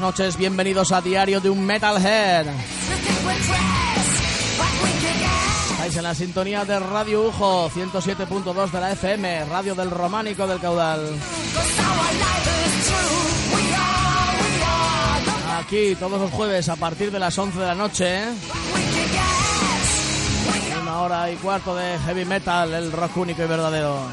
buenas noches, bienvenidos a Diario de un Metalhead. Estáis en la sintonía de Radio Ujo, 107.2 de la FM, Radio del Románico del Caudal. Aquí todos los jueves a partir de las 11 de la noche. Una hora y cuarto de heavy metal, el rock único y verdadero.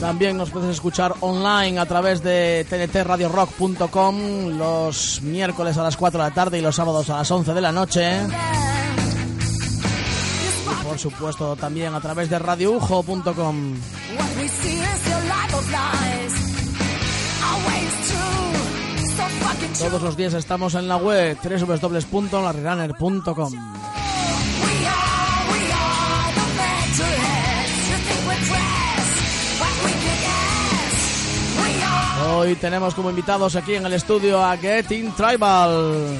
También nos puedes escuchar online a través de tntradiorock.com los miércoles a las 4 de la tarde y los sábados a las 11 de la noche. Y por supuesto también a través de radioujo.com. Todos los días estamos en la web www.larrunner.com. Hoy tenemos como invitados aquí en el estudio a Getting Tribal.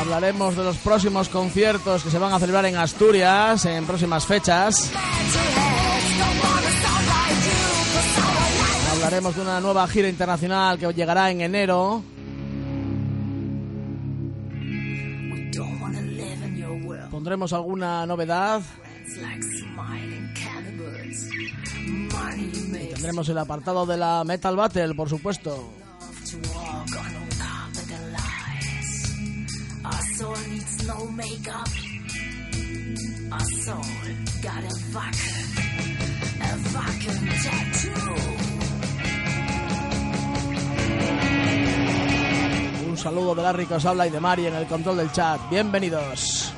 Hablaremos de los próximos conciertos que se van a celebrar en Asturias en próximas fechas. Hablaremos de una nueva gira internacional que llegará en enero. Pondremos alguna novedad. Y tendremos el apartado de la Metal Battle, por supuesto. Un saludo de Larry que os habla y de Mari en el control del chat. Bienvenidos.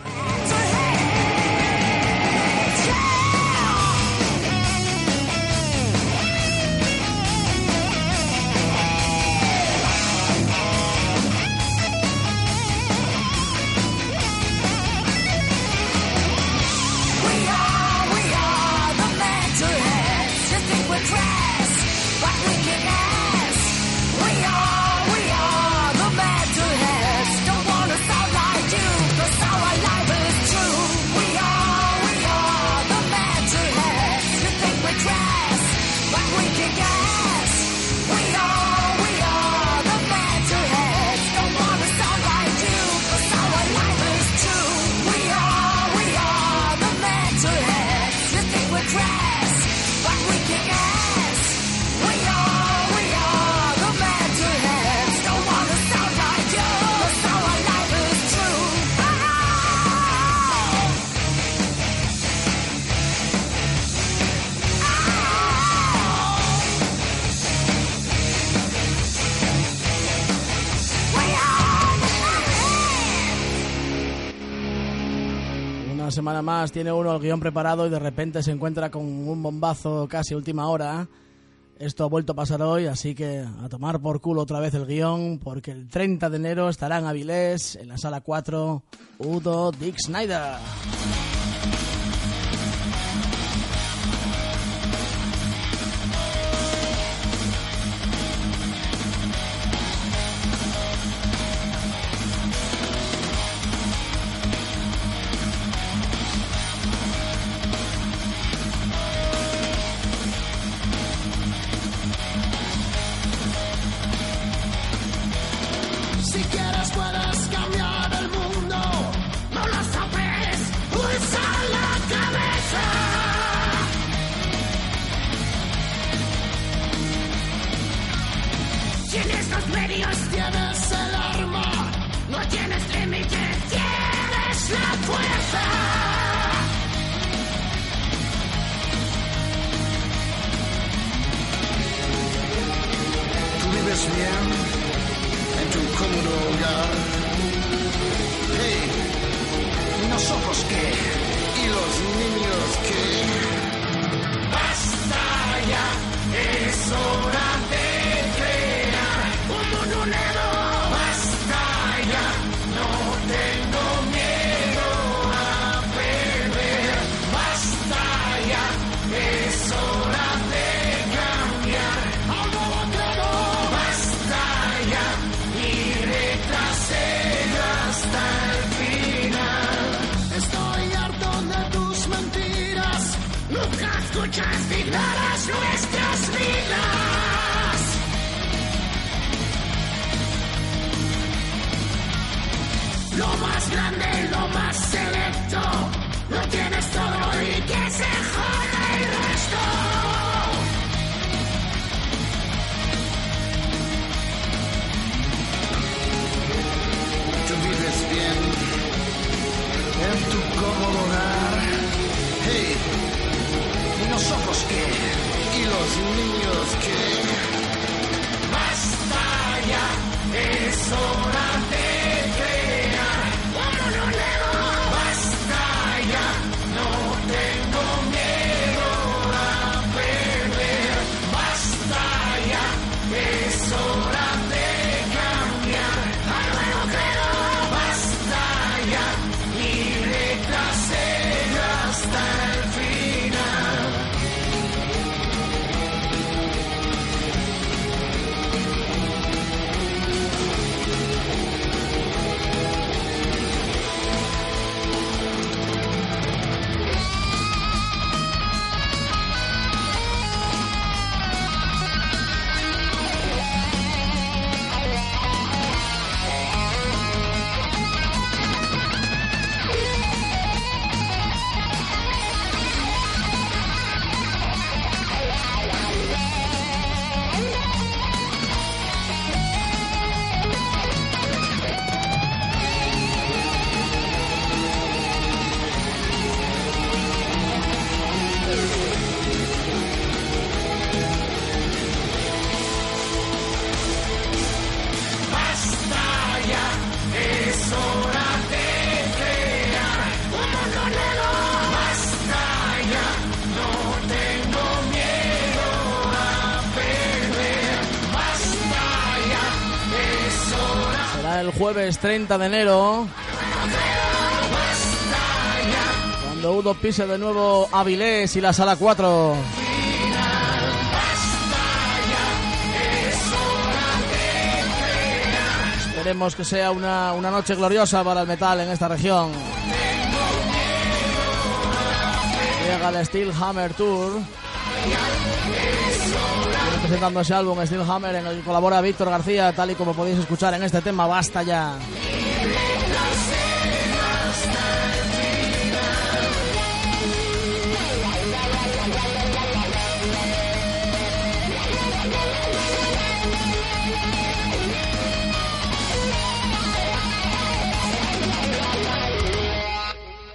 Semana más tiene uno el guion preparado y de repente se encuentra con un bombazo casi última hora. Esto ha vuelto a pasar hoy, así que a tomar por culo otra vez el guion, porque el 30 de enero estará en Avilés, en la sala 4, Udo Dick Snyder. El jueves 30 de enero. Cuando Udo pise de nuevo Avilés y la sala 4. Esperemos que sea una, una noche gloriosa para el metal en esta región. Llega el Steel Hammer Tour. Presentando ese álbum Steel Hammer en el que colabora Víctor García, tal y como podéis escuchar en este tema, basta ya.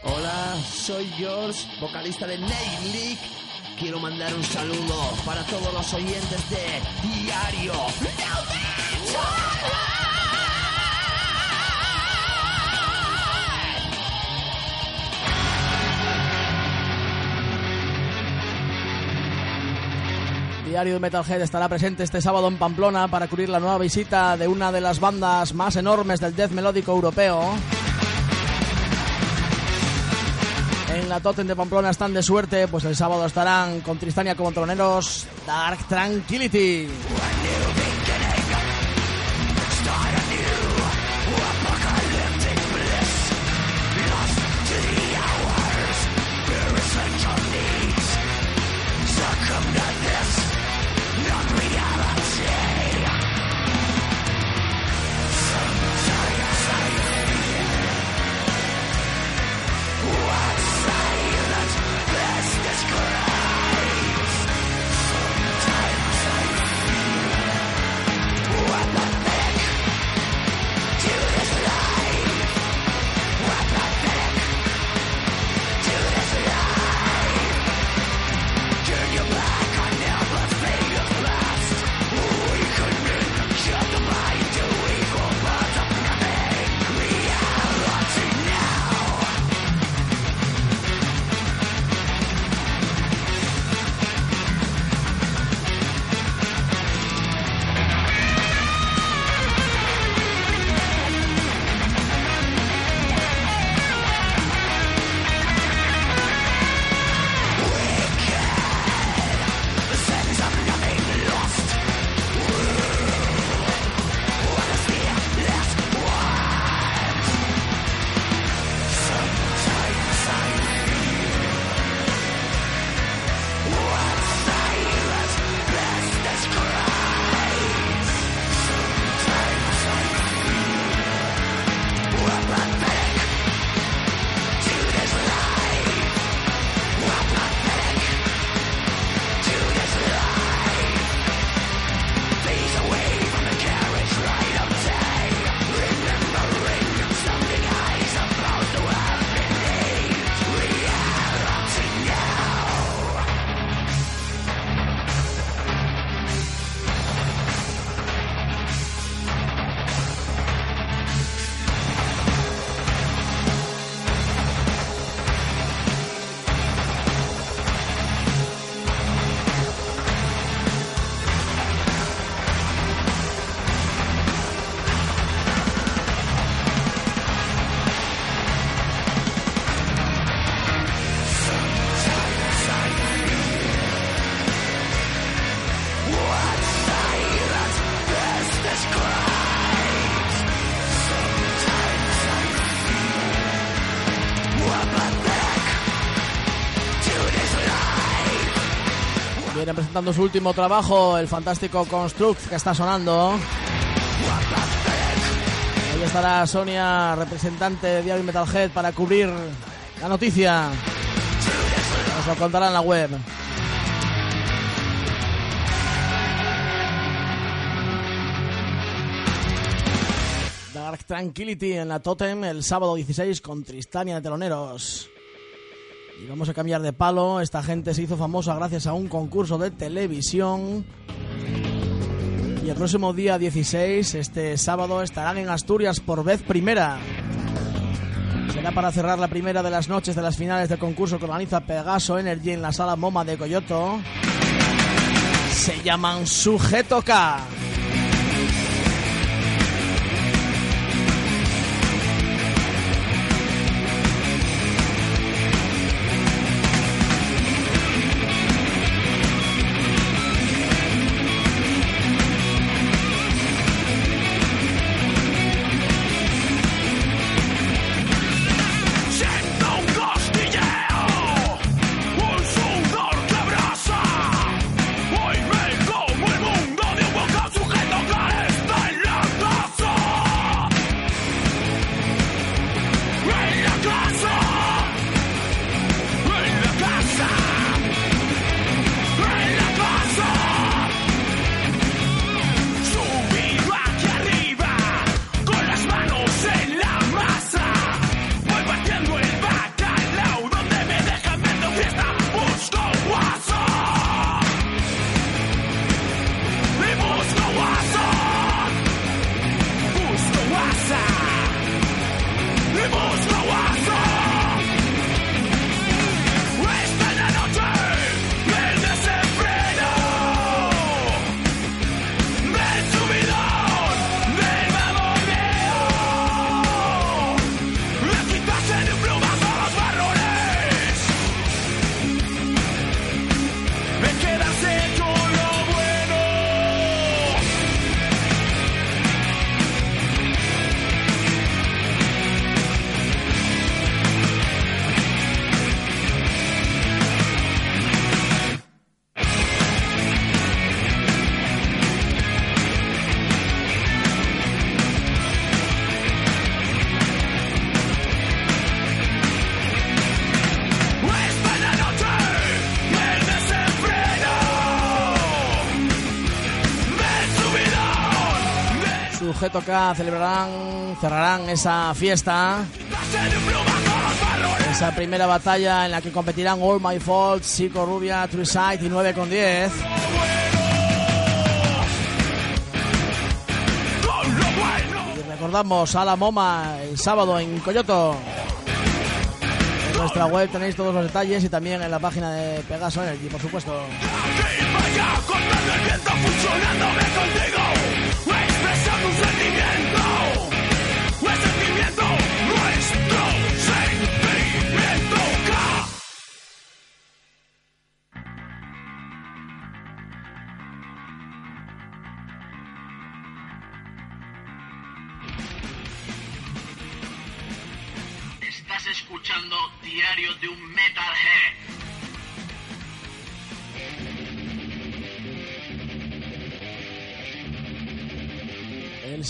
Hola, soy George, vocalista de Nail League. Quiero mandar un saludo para todos los oyentes de Diario. Diario Metalhead estará presente este sábado en Pamplona para cubrir la nueva visita de una de las bandas más enormes del death melódico europeo. En la Totem de Pamplona están de suerte, pues el sábado estarán con Tristania como troneros Dark Tranquility. Viene presentando su último trabajo, el fantástico Construct que está sonando. Ahí estará Sonia, representante de Diario Metalhead, para cubrir la noticia. Nos lo contará en la web. Tranquility en la Totem el sábado 16 con Tristania de Teloneros. Y vamos a cambiar de palo. Esta gente se hizo famosa gracias a un concurso de televisión. Y el próximo día 16, este sábado, estarán en Asturias por vez primera. Será para cerrar la primera de las noches de las finales del concurso que organiza Pegaso Energy en la sala MoMA de Coyoto. Se llaman Sujeto K. Sujeto K celebrarán, cerrarán esa fiesta. Esa primera batalla en la que competirán All My Fault, Chico Rubia, True Sight y 9 con 10. Con lo bueno Y recordamos a la MoMA el sábado en Coyoto. En nuestra web tenéis todos los detalles y también en la página de Pegaso Energy, por supuesto.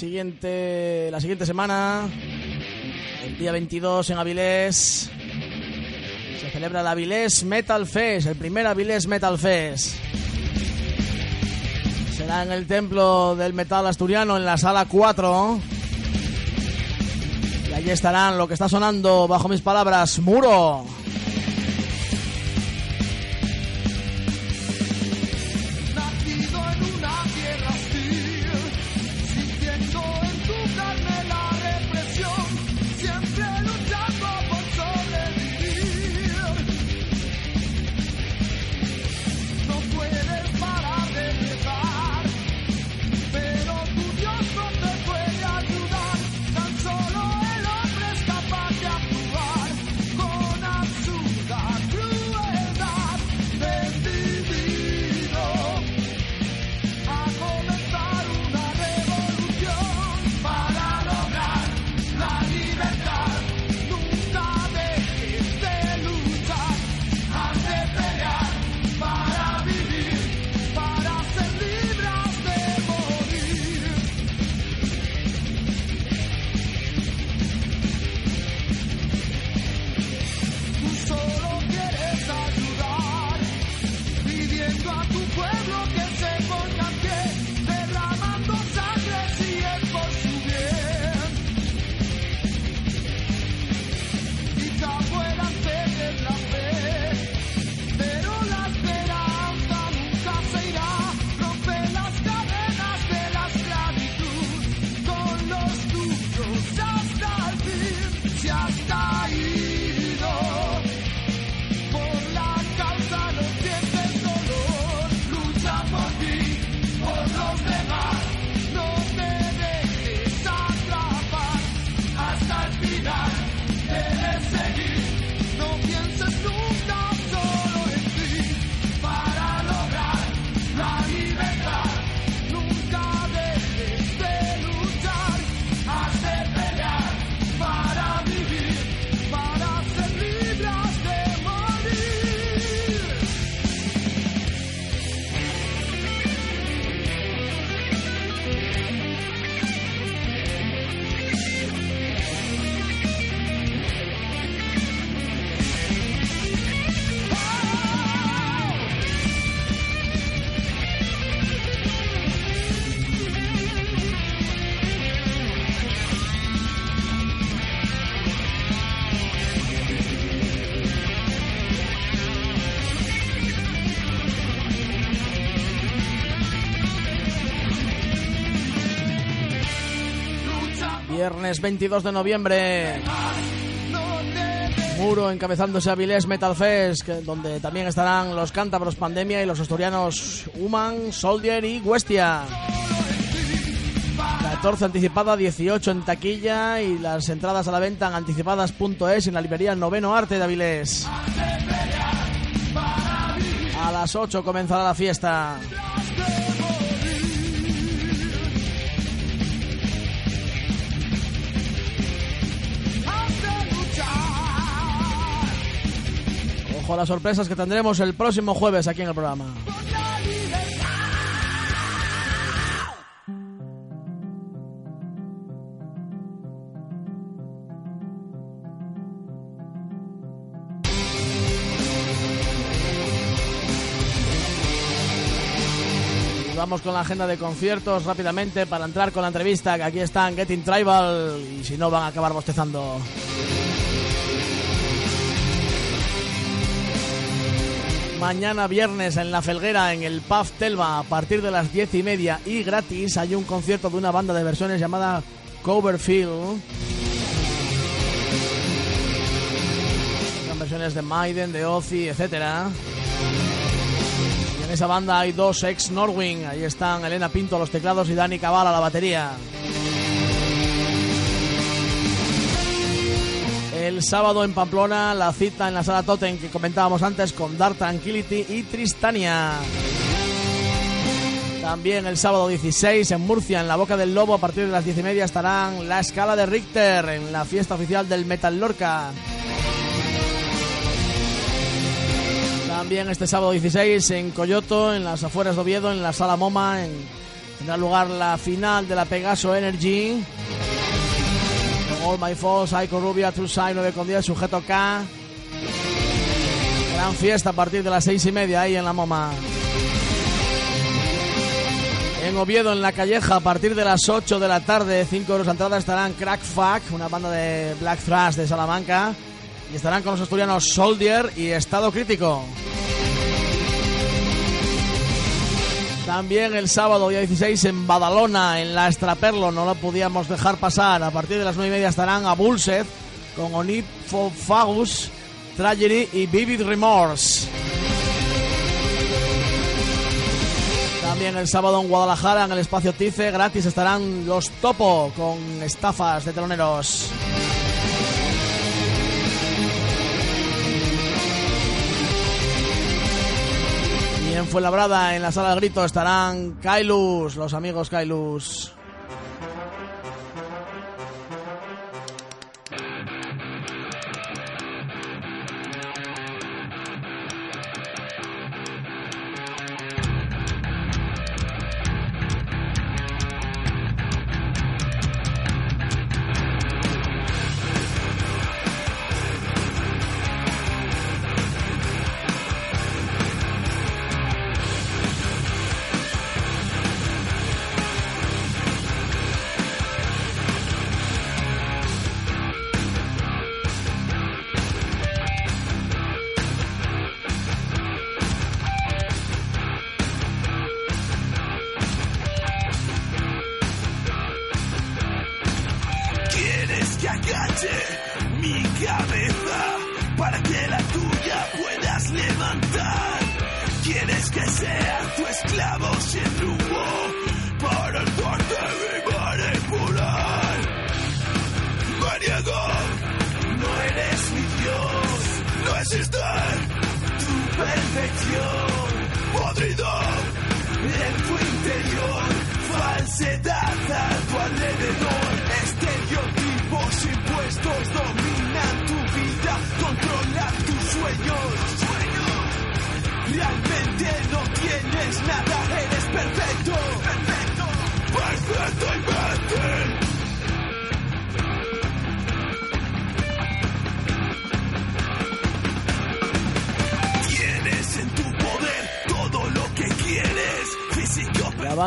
Siguiente, la siguiente semana, el día 22 en Avilés, se celebra el Avilés Metal Fest, el primer Avilés Metal Fest. Será en el Templo del Metal Asturiano, en la sala 4. Y allí estarán lo que está sonando bajo mis palabras, Muro. Viernes 22 de noviembre. Muro encabezándose a Vilés Metal Fest, donde también estarán los cántabros Pandemia y los asturianos Human, Soldier y Huestia. 14 anticipada, 18 en taquilla y las entradas a la venta en anticipadas.es en la librería Noveno Arte de Avilés. A las 8 comenzará la fiesta. Ojo las sorpresas que tendremos el próximo jueves aquí en el programa. Vamos con la agenda de conciertos rápidamente para entrar con la entrevista, que aquí están Getting Tribal y si no van a acabar bostezando. Mañana viernes en La Felguera, en el Pub Telva, a partir de las diez y media y gratis, hay un concierto de una banda de versiones llamada Coverfield. Son versiones de Maiden, de Ozzy, etcétera. Y en esa banda hay dos ex Norwing. Ahí están Elena Pinto a los teclados y Dani Cabal a la batería. El sábado en Pamplona, la cita en la sala Totem que comentábamos antes con Dark Tranquility y Tristania. También el sábado 16 en Murcia, en la Boca del Lobo, a partir de las 10 y media estarán La Escala de Richter en la fiesta oficial del Metal Lorca. También este sábado 16 en Coyoto, en las afueras de Oviedo, en la Sala Moma, en, tendrá lugar la final de la Pegaso Energy. All My Falls, Aiko Rubia, True Side 9 con 10, Sujeto K. Gran fiesta a partir de las 6 y media ahí en la Moma. En Oviedo, en La Calleja, a partir de las 8 de la tarde, 5 euros de entrada, estarán Crack Fuck, una banda de Black Thrash de Salamanca. Y estarán con los asturianos Soldier y Estado Crítico. También el sábado día 16 en Badalona, en la Extraperlo, no lo podíamos dejar pasar. A partir de las 9 y media estarán a Bulset con Onipophagus, Tragedy y Vivid Remorse. También el sábado en Guadalajara, en el espacio Tice, gratis estarán los Topo con estafas de teloneros. En Fuenlabrada, en la sala del grito, estarán Kailus, los amigos Kailus.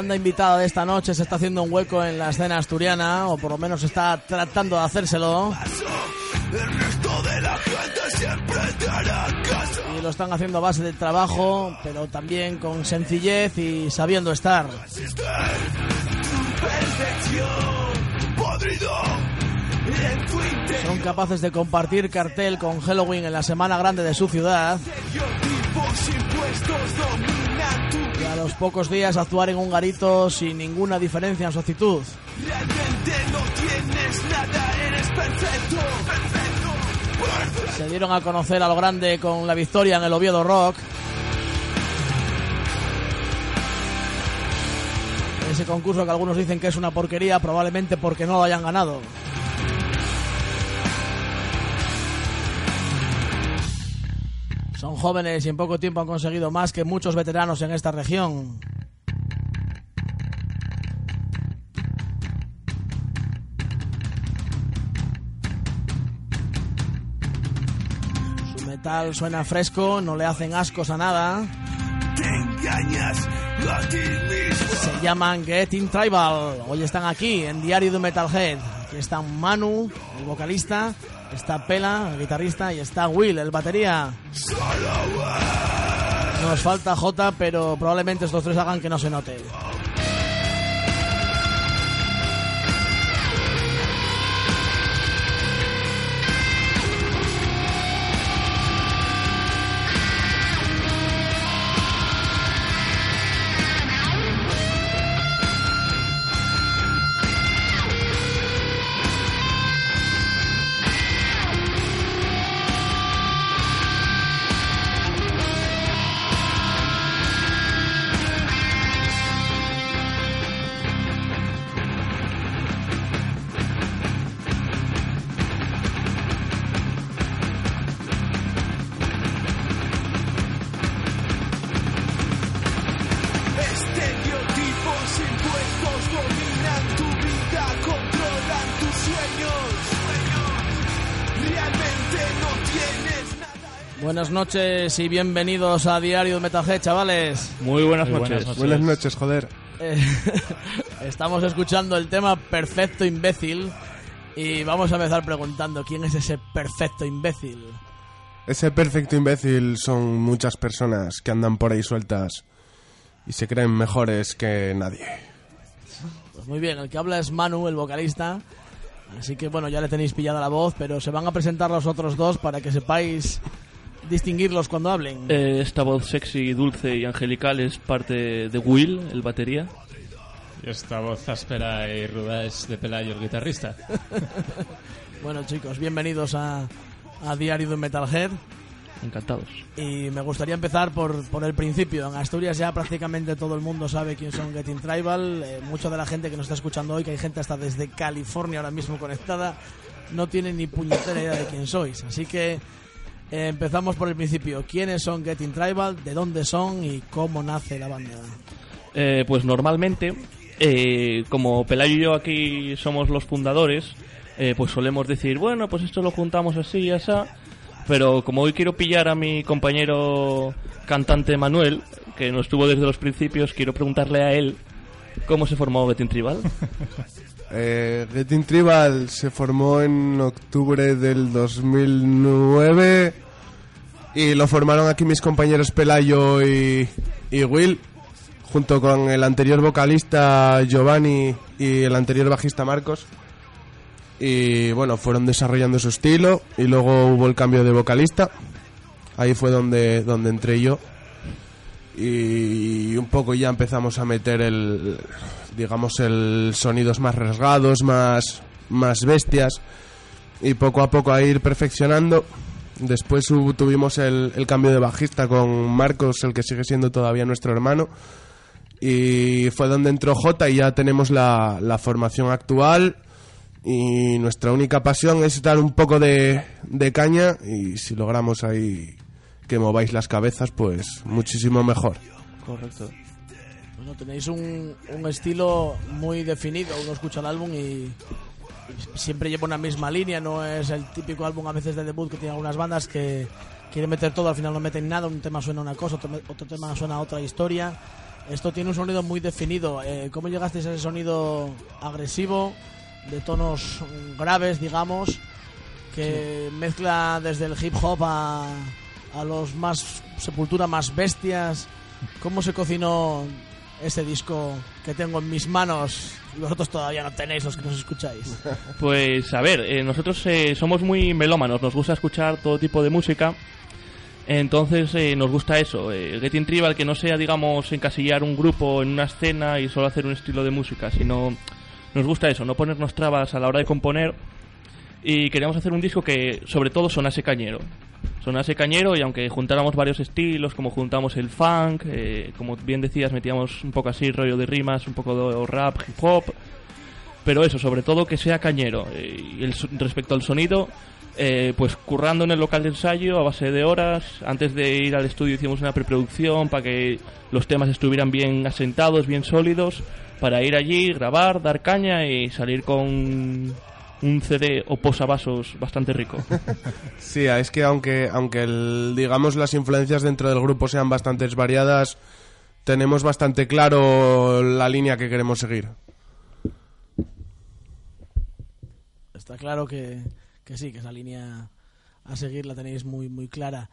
Banda invitada de esta noche se está haciendo un hueco en la escena asturiana, o por lo menos está tratando de hacérselo. Y lo están haciendo a base de trabajo, pero también con sencillez y sabiendo estar. Son capaces de compartir cartel con Halloween en la semana grande de su ciudad tipos impuestos dominan tu y a los pocos días actuar en un garito sin ninguna diferencia en su actitud. Realmente no tienes nada, eres perfecto. Perfecto. Se dieron a conocer a lo grande con la victoria en el Oviedo Rock. Ese concurso que algunos dicen que es una porquería, probablemente porque no lo hayan ganado. Son jóvenes y en poco tiempo han conseguido más que muchos veteranos en esta región. Su metal suena fresco, no le hacen ascos a nada. Te engañas a ti mismo. Se llaman Getting Tribal. Hoy están aquí en Diario de Metalhead. Aquí está Manu, el vocalista, está Pela, el guitarrista, y está Will, el batería. Nos falta J, pero probablemente estos tres hagan que no se note. Noches y bienvenidos a Diario de Metalhead, chavales. Muy buenas Muy noches. buenas Buenas noches, joder. Eh, estamos escuchando el tema Perfecto Imbécil y vamos a empezar preguntando quién es ese perfecto imbécil. Ese perfecto imbécil son muchas personas que andan por ahí sueltas y se creen mejores que nadie. Pues muy bien, el que habla es Manu, el vocalista. Así que bueno, ya le tenéis pillada la voz, pero se van a presentar los otros dos para que sepáis distinguirlos cuando hablen. Eh, esta voz sexy, dulce y angelical es parte de Will, el batería. Y esta voz áspera y ruda es de Pelayo, el guitarrista. Bueno chicos, bienvenidos a, a Diario de Metalhead. Encantados. Y me gustaría empezar por, por el principio. En Asturias ya prácticamente todo el mundo sabe quién son Getting Tribal. Eh, mucha de la gente que nos está escuchando hoy, que hay gente hasta desde California ahora mismo conectada, no tiene ni puñetera idea de quién sois. Así que empezamos por el principio. ¿Quiénes son Getting Tribal? ¿De dónde son? ¿Y cómo nace la banda? Eh, pues normalmente, eh, como Pelayo y yo aquí somos los fundadores, eh, pues solemos decir, bueno, pues esto lo juntamos así y así. Pero como hoy quiero pillar a mi compañero cantante Manuel, que no estuvo desde los principios, quiero preguntarle a él cómo se formó Getting Tribal. Eh, Getting Tribal se formó en octubre del 2009 y lo formaron aquí mis compañeros Pelayo y, y Will, junto con el anterior vocalista Giovanni y el anterior bajista Marcos. Y bueno, fueron desarrollando su estilo y luego hubo el cambio de vocalista. Ahí fue donde, donde entré yo. Y un poco ya empezamos a meter el, digamos, el sonidos más rasgados, más, más bestias. Y poco a poco a ir perfeccionando. Después hubo- tuvimos el, el cambio de bajista con Marcos, el que sigue siendo todavía nuestro hermano. Y fue donde entró J y ya tenemos la, la formación actual. Y nuestra única pasión es dar un poco de, de caña y si logramos ahí que mováis las cabezas, pues muchísimo mejor. Correcto. Tenéis un, un estilo muy definido. Uno escucha el álbum y, siempre lleva una misma línea. No es el típico álbum a veces de debut que tiene algunas bandas que quieren meter todo, al final no meten nada. Un tema suena una cosa, otro, otro tema suena otra historia. Esto tiene un sonido muy definido. Eh, ¿Cómo llegasteis a ese sonido agresivo, de tonos graves, digamos, que mezcla desde el hip hop a, a los más sepultura más bestias? ¿Cómo se cocinó este disco que tengo en mis manos y vosotros todavía no tenéis los que nos escucháis. Pues a ver, eh, nosotros eh, somos muy melómanos, nos gusta escuchar todo tipo de música. Entonces eh, nos gusta eso, eh, Getting Tribal, que no sea, digamos, encasillar un grupo en una escena y solo hacer un estilo de música, sino nos gusta eso, no ponernos trabas a la hora de componer. Y queríamos hacer un disco que sobre todo sonase cañero. Sonase cañero y aunque juntáramos varios estilos, como juntamos el funk, eh, como bien decías, metíamos un poco así rollo de rimas, un poco de rap, hip hop, pero eso, sobre todo que sea cañero. Eh, y el, respecto al sonido, eh, pues currando en el local de ensayo a base de horas. Antes de ir al estudio hicimos una preproducción para que los temas estuvieran bien asentados, bien sólidos, para ir allí, grabar, dar caña y salir con un CD o posavasos bastante rico. Sí, es que aunque, aunque el- digamos las influencias dentro del grupo sean bastante variadas, tenemos bastante claro la línea que queremos seguir. Está claro que, que sí, que esa línea a seguir la tenéis muy, muy clara.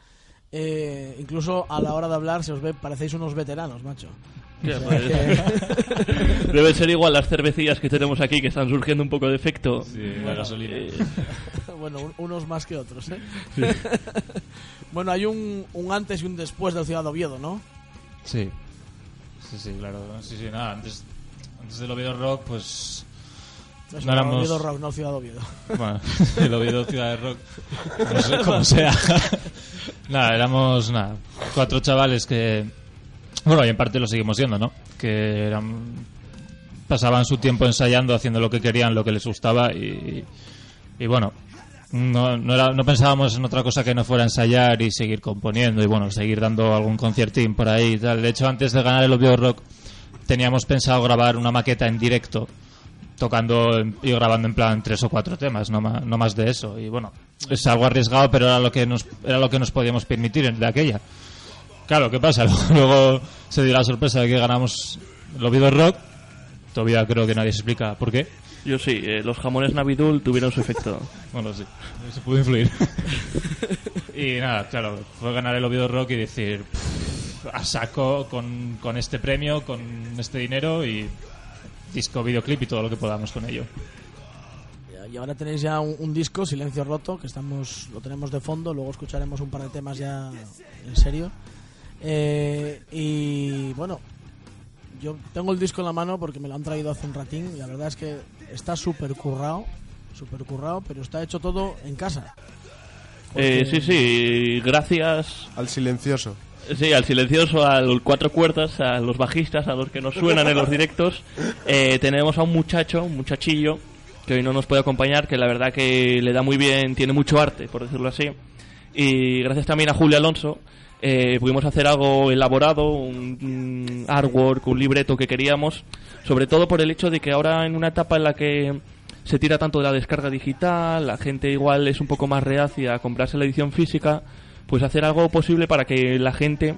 Eh, incluso a la hora de hablar se os ve, parecéis unos veteranos, macho. Ya, pues, Debe ser igual las cervecillas que tenemos aquí que están surgiendo un poco de efecto. Sí, la gasolina. Eh, bueno, un- unos más que otros, ¿eh? bueno, hay un, un antes y un después del Ciudad de Oviedo, ¿no? Sí. Sí, sí, claro. Sí, sí, nada. Antes, antes del Oviedo Rock, pues. Eso, No éramos- Oviedo Rock, no Ciudad de Oviedo. Bueno, el Oviedo Ciudad de Rock. No sé cómo sea. nada, éramos nada, cuatro chavales que. Bueno, y en parte lo seguimos siendo, ¿no? Que eran. Pasaban su tiempo ensayando, haciendo lo que querían, lo que les gustaba y. Y bueno, no, no, era- no pensábamos en otra cosa que no fuera ensayar y seguir componiendo y bueno, seguir dando algún conciertín por ahí tal. De hecho, antes de ganar el Oviedo Rock, teníamos pensado grabar una maqueta en directo tocando y grabando en plan tres o cuatro temas, no más, no más de eso. Y bueno, es algo arriesgado, pero era lo que nos, era lo que nos podíamos permitir de aquella. Claro, ¿qué pasa? Luego se dio la sorpresa de que ganamos el Oviedo Rock. Todavía creo que nadie se explica por qué. yo sí, eh, los jamones Navidul tuvieron su efecto. Bueno, sí, se pudo influir. y nada, claro, fue ganar el Oviedo Rock y decir "Pff, a saco con, con este premio, con este dinero y disco, videoclip y todo lo que podamos con ello. Y ahora tenéis ya un, un disco, Silencio Roto, que estamos lo tenemos de fondo. Luego escucharemos un par de temas ya en serio. Eh, y bueno, yo tengo el disco en la mano porque me lo han traído hace un ratín. Y la verdad es que está súper currado, súper currado, pero está hecho todo en casa. Eh, sí, sí, gracias Al silencioso. Sí, al silencioso, a los cuatro cuerdas, a los bajistas, a los que nos suenan en los directos. Eh, tenemos a un muchacho, un muchachillo, que hoy no nos puede acompañar, que la verdad que le da muy bien, tiene mucho arte, por decirlo así. Y gracias también a Julio Alonso, eh, pudimos hacer algo elaborado, un, artwork, un libreto que queríamos, sobre todo por el hecho de que ahora en una etapa en la que se tira tanto de la descarga digital, la gente igual es un poco más reacia a comprarse la edición física, pues hacer algo posible para que la gente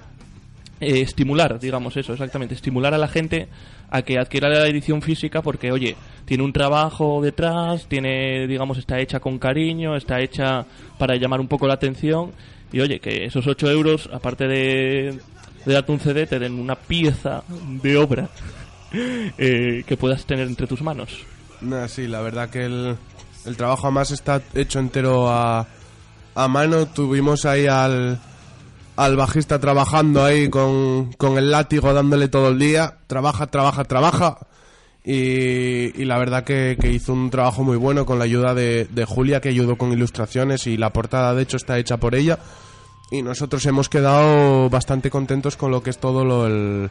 eh, estimular, digamos eso, exactamente, estimular a la gente a que adquiera la edición física porque, oye, tiene un trabajo detrás, tiene, digamos, está hecha con cariño, está hecha para llamar un poco la atención y, oye, que esos 8 euros, aparte de, de darte un CD, te den una pieza de obra eh, que puedas tener entre tus manos. Nah, sí, la verdad que el, el trabajo además está hecho entero a, a mano. Tuvimos ahí al, al bajista trabajando ahí con, con el látigo dándole todo el día. Trabaja, trabaja, trabaja. Y, y la verdad que, que hizo un trabajo muy bueno con la ayuda de, de Julia, que ayudó con ilustraciones y la portada de hecho está hecha por ella. Y nosotros hemos quedado bastante contentos con lo que es todo lo, el,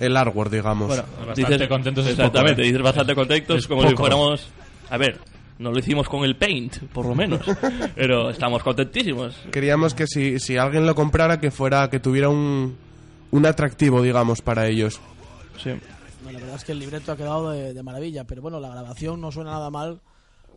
el artwork, digamos. Bueno, Bastante contentos es Exactamente, dices bastante contentos, Es como si poco. fuéramos. A ver, no lo hicimos con el Paint, por lo menos. pero estamos contentísimos. queríamos que si, si alguien lo comprara que fuera que tuviera un, un atractivo digamos para ellos Sí. No, la verdad es que el libreto ha quedado de, de maravilla, pero bueno, la grabación no suena nada mal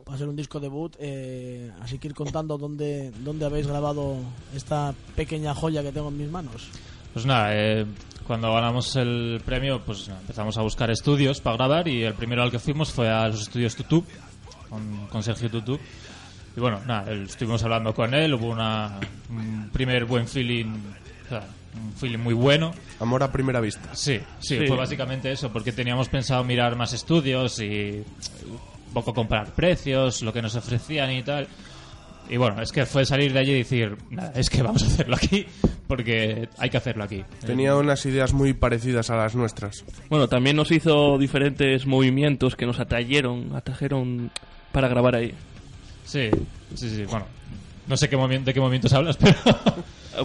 para ser un disco debut, eh, así que ir contando dónde, dónde habéis grabado esta pequeña joya que tengo en mis manos. Pues nada, eh, cuando ganamos el premio, pues empezamos a buscar estudios para grabar y el primero al que fuimos fue a los estudios Tutú, con, con Sergio Tutú. Y bueno, nada, estuvimos hablando con él, hubo una, un primer buen feeling, un feeling muy bueno. Amor a primera vista. Sí, sí, Sí. fue básicamente eso, porque teníamos pensado mirar más estudios y un poco comparar precios, lo que nos ofrecían y tal. Y bueno, es que fue salir de allí y decir, nada, es que vamos a hacerlo aquí, porque hay que hacerlo aquí. Tenía unas ideas muy parecidas a las nuestras. Bueno, también nos hizo diferentes movimientos que nos atrayeron, atrajeron para grabar ahí. Sí, sí, sí, bueno. No sé qué movi- de qué movimientos hablas, pero...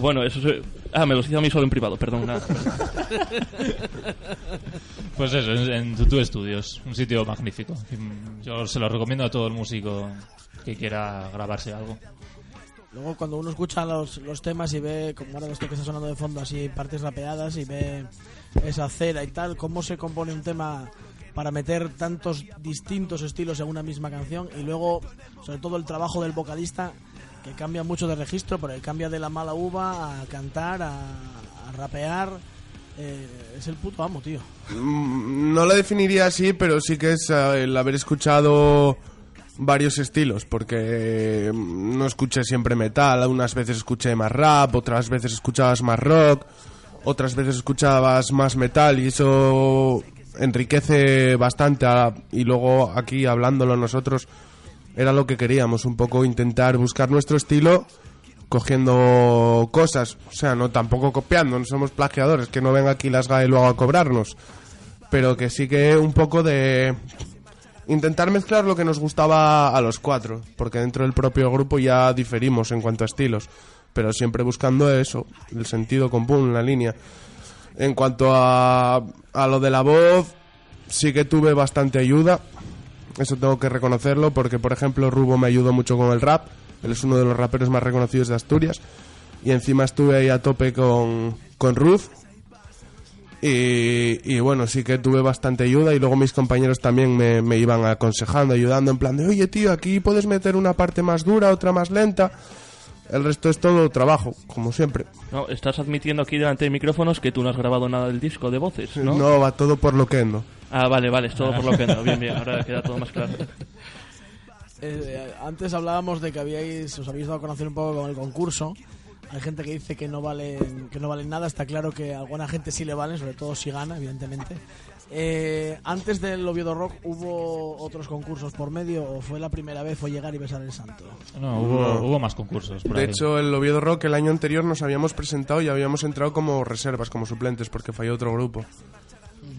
Bueno, eso se... Ah, me los hizo a mí solo en privado, perdón. Nada. Pues eso, en, en Tutu Studios, un sitio magnífico. Yo se lo recomiendo a todo el músico que quiera grabarse algo. Luego cuando uno escucha los, los temas y ve, como ahora esto que está sonando de fondo, así partes rapeadas y ve esa cera y tal, cómo se compone un tema para meter tantos distintos estilos en una misma canción y luego, sobre todo, el trabajo del vocalista que cambia mucho de registro, porque cambia de la mala uva a cantar, a, rapear. eh, es el puto amo, tío. Mm, No lo definiría así, pero sí que es eh, el haber escuchado varios estilos, porque mm, no escuché siempre metal, unas veces escuché más rap, otras veces escuchabas más rock, otras veces escuchabas más metal y eso enriquece bastante a- y luego aquí hablándolo nosotros era lo que queríamos, un poco intentar buscar nuestro estilo cogiendo cosas, o sea, no tampoco copiando, no somos plagiadores, que no venga aquí las GAE luego a cobrarnos, pero que sí que un poco de intentar mezclar lo que nos gustaba a los cuatro, porque dentro del propio grupo ya diferimos en cuanto a estilos, pero siempre buscando eso, el sentido común, la línea. En cuanto a, a lo de la voz, sí que tuve bastante ayuda, eso tengo que reconocerlo, porque por ejemplo Rubo me ayudó mucho con el rap, él es uno de los raperos más reconocidos de Asturias, y encima estuve ahí a tope con, con Ruth, y, y bueno, sí que tuve bastante ayuda y luego mis compañeros también me, me iban aconsejando, ayudando en plan de, oye tío, aquí puedes meter una parte más dura, otra más lenta. El resto es todo trabajo, como siempre. No, estás admitiendo aquí delante de micrófonos que tú no has grabado nada del disco de voces, ¿no? No, va todo por lo que no. Ah, vale, vale, es todo por lo que no. Bien, bien, ahora queda todo más claro. Eh, antes hablábamos de que habíais, os habéis dado a conocer un poco con el concurso. Hay gente que dice que no valen, que no valen nada. Está claro que a alguna gente sí le valen, sobre todo si gana, evidentemente. Eh, antes del Oviedo Rock, ¿hubo otros concursos por medio o fue la primera vez fue llegar y besar el santo? No, hubo, hubo más concursos. por De ahí. hecho, el Oviedo Rock el año anterior nos habíamos presentado y habíamos entrado como reservas, como suplentes, porque falló otro grupo.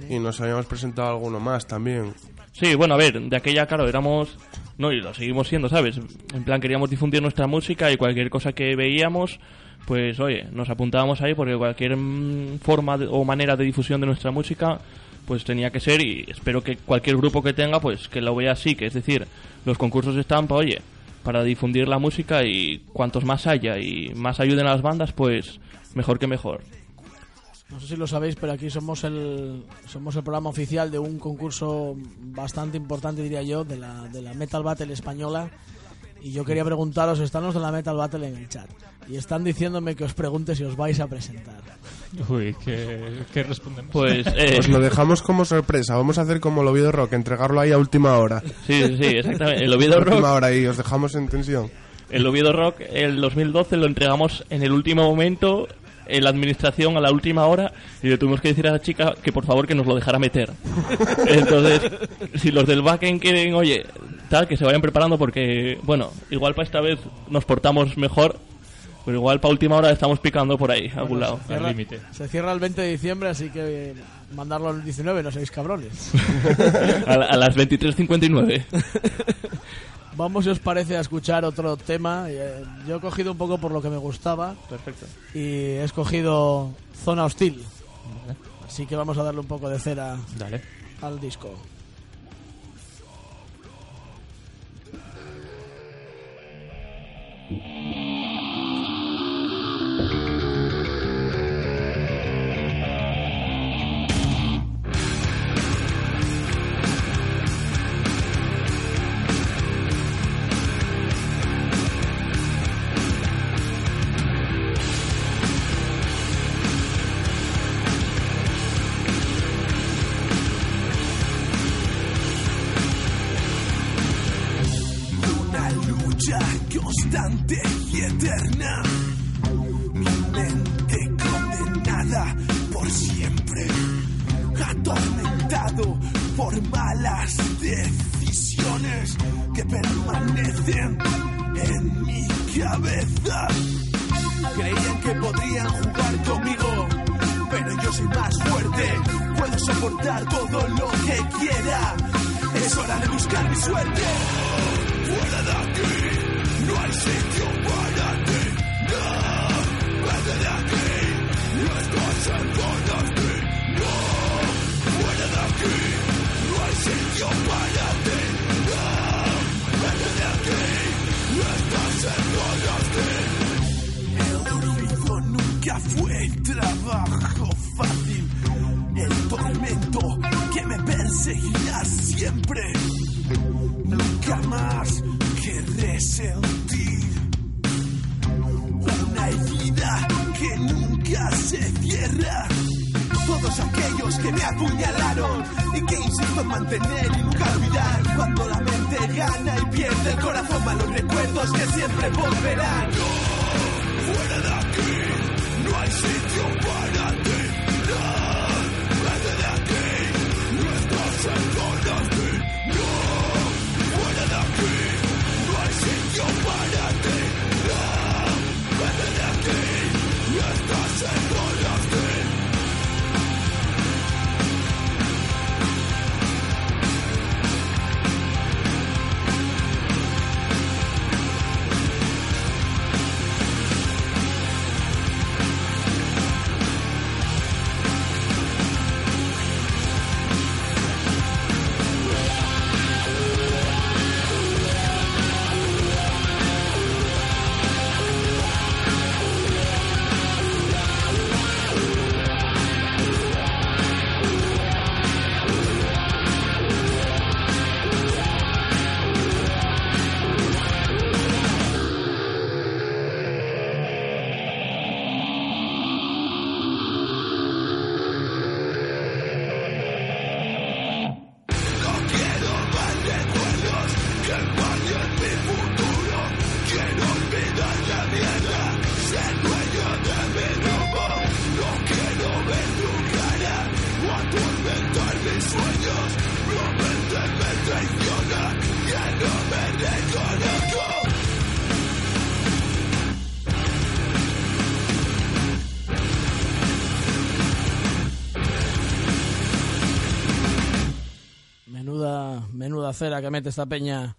Y nos habíamos presentado alguno más también. Sí, bueno, a ver, de aquella, claro, éramos... No, y lo seguimos siendo, ¿sabes? En plan, queríamos difundir nuestra música y cualquier cosa que veíamos, pues, oye, nos apuntábamos ahí porque cualquier mm, forma o manera de difusión de nuestra música, pues tenía que ser y espero que cualquier grupo que tenga, pues, que lo vea así, que es decir, los concursos están para, oye, para difundir la música y cuantos más haya y más ayuden a las bandas, pues, mejor que mejor. No sé si lo sabéis, pero aquí somos el somos el programa oficial de un concurso bastante importante, diría yo, de la, de la Metal Battle española. Y yo quería preguntaros, están los de la Metal Battle en el chat. Y están diciéndome que os pregunte si os vais a presentar. Uy, ¿qué, qué respondemos? Pues, eh, Pues lo dejamos como sorpresa. Vamos a hacer como el Oviedo Rock, entregarlo ahí a última hora. sí, sí, sí, exactamente. El Oviedo Rock última hora y os dejamos en tensión. El Oviedo Rock, el 2012, lo entregamos en el último momento, en la administración, a la última hora, y le tuvimos que decir a la chica que por favor que nos lo dejara meter. Entonces, si los del backend quieren, oye, tal, que se vayan preparando porque, bueno, igual para esta vez nos portamos mejor, pero igual para última hora estamos picando por ahí, a algún lado. Al límite. Se cierra el 20 de diciembre, así que eh, mandarlo al 19, no seáis cabrones. A, la- a las 23.59. Vamos, si os parece, a escuchar otro tema. Eh, Yo he cogido un poco por lo que me gustaba Perfecto. y he escogido Zona Hostil. Así que vamos a darle un poco de cera Dale. al disco. Constante y eterna. Menuda cera que mete esta peña.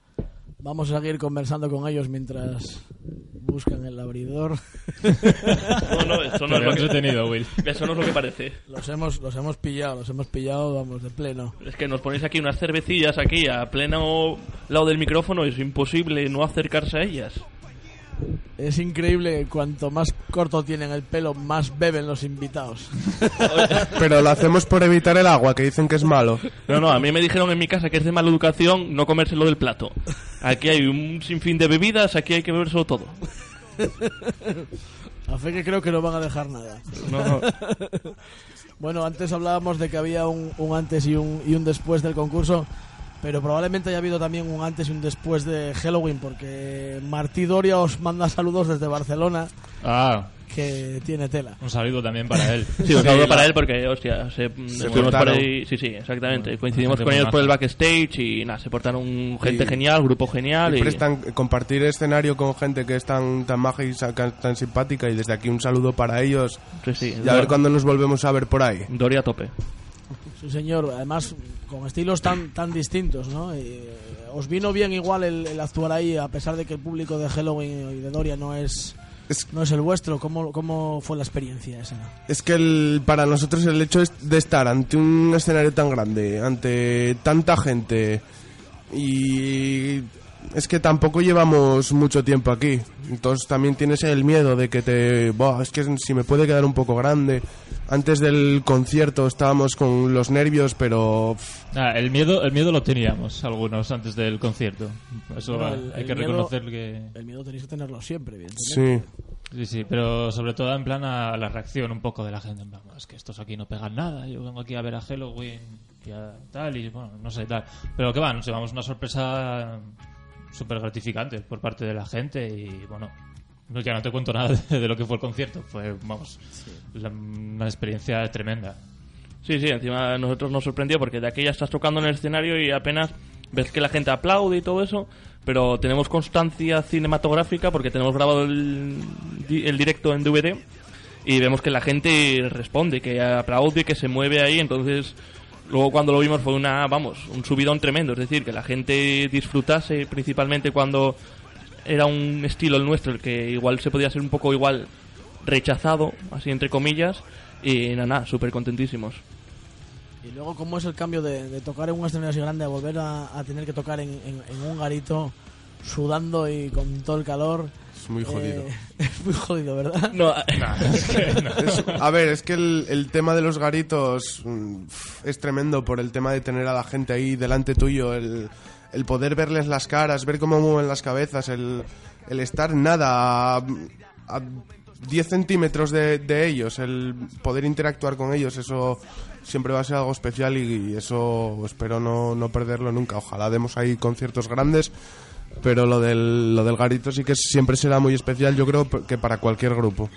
Vamos a seguir conversando con ellos mientras buscan el abridor. No, no, eso no, es lo que, entretenido, Will. eso no es lo que parece. Los hemos, los hemos pillado, los hemos pillado, vamos, de pleno. Es que nos ponéis aquí unas cervecillas aquí a pleno lado del micrófono y es imposible no acercarse a ellas. Es increíble cuanto más corto tienen el pelo, más beben los invitados. Pero lo hacemos por evitar el agua, que dicen que es malo. No, no, a mí me dijeron en mi casa que es de mala educación no comérselo del plato. Aquí hay un sinfín de bebidas, aquí hay que bebérselo todo. A fe que creo que no van a dejar nada. No, no. Bueno, antes hablábamos de que había un, un antes y un, y un después del concurso, pero probablemente haya habido también un antes y un después de Halloween, porque Martí Doria os manda saludos desde Barcelona, Ah, que tiene tela. un saludo también para él. Sí, un saludo para él porque, hostia, se, estuvimos por ahí. Sí, sí, exactamente. Coincidimos con ellos por el backstage y nada, se portaron gente Y- genial, grupo genial. Y Y, prestan compartir escenario con gente que es tan, tan maja y tan simpática. Y desde aquí un saludo para ellos. sí, sí, Y a ver cuándo nos volvemos a ver por ahí. Doria a tope. Sí, señor, además con estilos tan, tan distintos, ¿no? Y, eh, ¿Os vino bien igual el, el actuar ahí, a pesar de que el público de Halloween y de Doria no es, Es- no es el vuestro? ¿Cómo, ¿Cómo fue la experiencia esa? Es que el- para nosotros el hecho de estar ante un escenario tan grande, ante tanta gente y es que tampoco llevamos mucho tiempo aquí. Entonces también tienes el miedo de que te... "Buah, es que si me puede quedar un poco grande. Antes del concierto estábamos con los nervios, pero... Ah, el miedo, el miedo lo teníamos algunos antes del concierto. Eso el- hay el que miedo- reconocer que El miedo tenéis que tenerlo siempre, evidentemente. sí. sí, sí, pero sobre todo en plan a la reacción un poco de la gente. En plan, es que estos aquí no pegan nada. Yo vengo aquí a ver a Halloween y a tal y bueno, no sé tal. Pero que va, nos llevamos una sorpresa súper gratificante por parte de la gente y bueno. no- Ya no te cuento nada de, de lo que fue el concierto. Fue, vamos, la- una experiencia tremenda. Sí, sí, encima a nosotros nos sorprendió porque de aquí ya estás tocando en el escenario y apenas ves que la gente aplaude y todo eso, pero tenemos constancia cinematográfica porque tenemos grabado el, el directo en DVD y vemos que la gente responde, que aplaude, que se mueve ahí, entonces luego cuando lo vimos fue una, vamos, un subidón tremendo, es decir, que la gente disfrutase principalmente cuando era un estilo el nuestro, el que igual se podía ser un poco igual rechazado, así entre comillas, y nada, nada, súper contentísimos. Y luego, ¿cómo es el cambio de, tocar en un escenario así grande a volver a, tener que tocar en- en un garito, sudando y con todo el calor? Es muy jodido. Eh, es muy jodido, ¿verdad? No, Es- a ver, es que el, el tema de los garitos mm, es tremendo por el tema de tener a la gente ahí delante tuyo, el, el poder verles las caras, ver cómo mueven las cabezas, el, el estar nada a, a 10 centímetros de, de ellos, el poder interactuar con ellos, eso siempre va a ser algo especial y, y eso espero no, no perderlo nunca. Ojalá demos ahí conciertos grandes. Pero lo del, lo del garito sí que siempre será muy especial, yo creo que para cualquier grupo.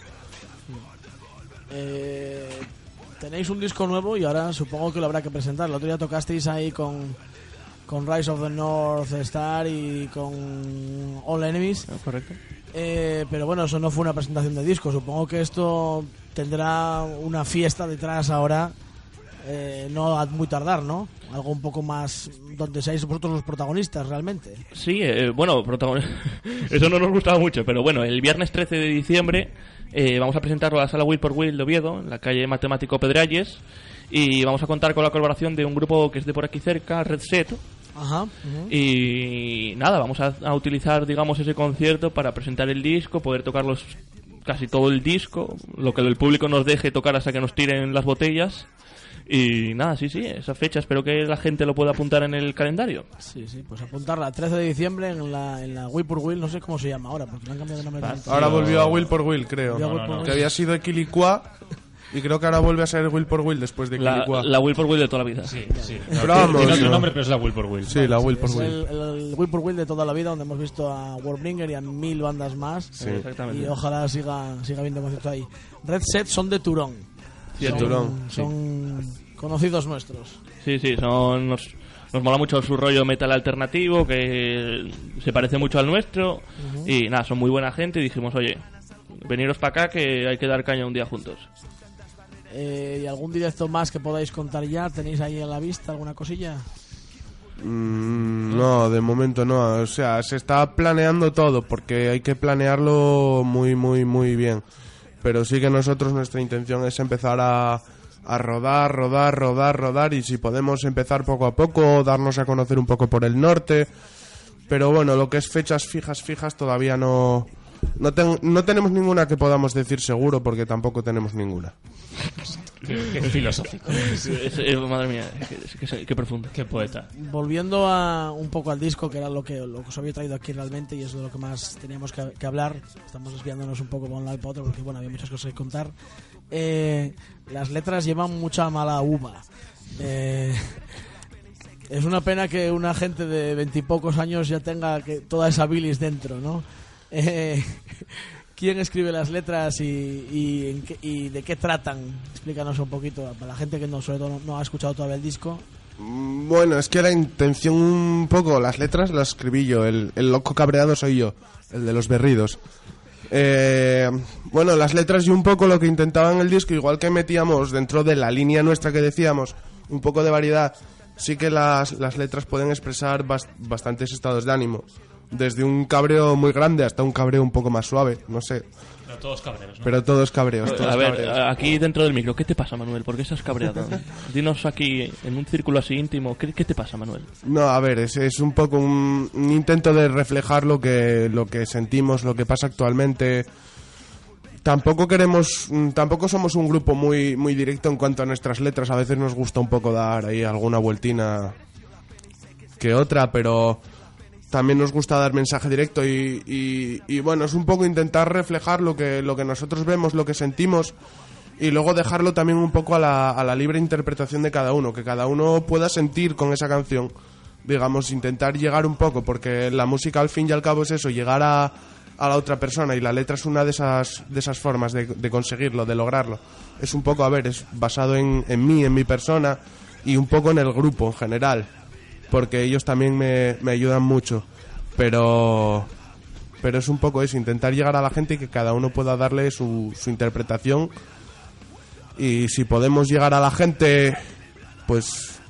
Eh, tenéis un disco nuevo y ahora supongo que lo habrá que presentar. El otro día tocasteis ahí con, con Rise of the North Star y con All Enemies. correcto. Eh, pero bueno, eso no fue una presentación de disco. Supongo que esto tendrá una fiesta detrás ahora. Eh, no a muy tardar, ¿no? Algo un poco más donde seáis vosotros los protagonistas realmente. Sí, eh, bueno, protagon- eso no nos gustaba mucho, pero bueno, el viernes 13 de diciembre eh, vamos a presentarlo a la sala Will por Will de Oviedo, en la calle Matemático Pedralles, y vamos a contar con la colaboración de un grupo que es de por aquí cerca, Red Set, Ajá. y nada, vamos a, a utilizar, digamos, ese concierto para presentar el disco, poder tocarlos casi todo el disco, lo que el público nos deje tocar hasta que nos tiren las botellas. Y nada, sí, sí, esa fecha, espero que la gente lo pueda apuntar en el calendario. Sí, sí, pues apuntarla. 13 de diciembre en la, en la Will por Will, no sé cómo se llama ahora, porque le han cambiado de nombre. Ahora volvió a Will por Will, creo. No, no. Will. Que había sido Equilicua y creo que ahora vuelve a ser Will por Will después de La, la Will por Will de toda la vida. Sí, sí. Pero vamos, tiene otro no. nombre, pero es la Will por Will. Sí, la Will por Es Will. el, el Will por Will de toda la vida, donde hemos visto a Warbringer y a mil bandas más. Sí, exactamente. Y ojalá siga, siga habiendo conciertos ahí. Red Set son de Turón. Sí, son, Turón, sí. Son conocidos nuestros. Sí, sí, son, nos, nos mola mucho su rollo metal alternativo, que se parece mucho al nuestro. Y nada, son muy buena gente y dijimos, oye, veniros para acá que hay que dar caña un día juntos. Eh, ¿Y algún directo más que podáis contar ya? ¿Tenéis ahí a la vista alguna cosilla? Mm, no, de momento no. O sea, se está planeando todo porque hay que planearlo muy, muy, muy bien. Pero sí que nosotros nuestra intención es empezar a, a rodar, rodar, rodar, rodar y si podemos empezar poco a poco, darnos a conocer un poco por el norte. Pero bueno, lo que es fechas fijas, fijas todavía no... No, ten- no tenemos ninguna que podamos decir seguro porque tampoco tenemos ninguna. Qué, qué filosófico. Es- madre mía, qué, qué- qué profundo. Qué poeta. Volviendo a un poco al disco, que era lo que, lo que os había traído aquí realmente y es de lo que más teníamos que, que hablar. Estamos desviándonos un poco por un lado y por otro porque bueno, había muchas cosas que contar. Eh, las letras llevan mucha mala uva. Eh, es una pena que una gente de veintipocos años ya tenga que, toda esa bilis dentro, ¿no? Eh, ¿Quién escribe las letras y, de qué tratan? Explícanos un poquito, para la gente que no, sobre todo no, ha escuchado todavía el disco. Bueno, es que la intención un poco, las letras las escribí yo, el, loco cabreado soy yo, el de los berridos. Eh, bueno, las letras y un poco lo que intentaba en el disco, igual que metíamos dentro de la línea nuestra que decíamos, un poco de variedad, sí que las, las letras pueden expresar bas- bastantes estados de ánimo. Desde un cabreo muy grande hasta un cabreo un poco más suave, no sé. Pero todos cabreros, ¿no? Pero todos cabreos, todos A ver, cabreos. aquí dentro del micro, ¿qué te pasa, Manuel? ¿Por qué estás cabreado? Dinos aquí, en un círculo así íntimo, ¿qué, qué te pasa, Manuel? No, a ver, es, es un poco un, un intento de reflejar lo que, lo que sentimos, lo que pasa actualmente. Tampoco queremos, mm, tampoco somos un grupo muy, muy directo en cuanto a nuestras letras. A veces nos gusta un poco dar ahí alguna vueltina que otra, pero también nos gusta dar mensaje directo y, y- y, bueno, es un poco intentar reflejar lo que, lo que nosotros vemos, lo que sentimos y luego dejarlo también un poco a la, a la libre interpretación de cada uno, que cada uno pueda sentir con esa canción, digamos, intentar llegar un poco, porque la música al fin y al cabo es eso, llegar a, a la otra persona y la letra es una de esas, de esas formas de, de conseguirlo, de lograrlo. Es un poco, a ver, es basado en, en mí, en mi persona y un poco en el grupo en general, porque ellos también me, me ayudan mucho. pero pero es un poco eso, intentar llegar a la gente y que cada uno pueda darle su, su interpretación y si podemos llegar a la gente, pues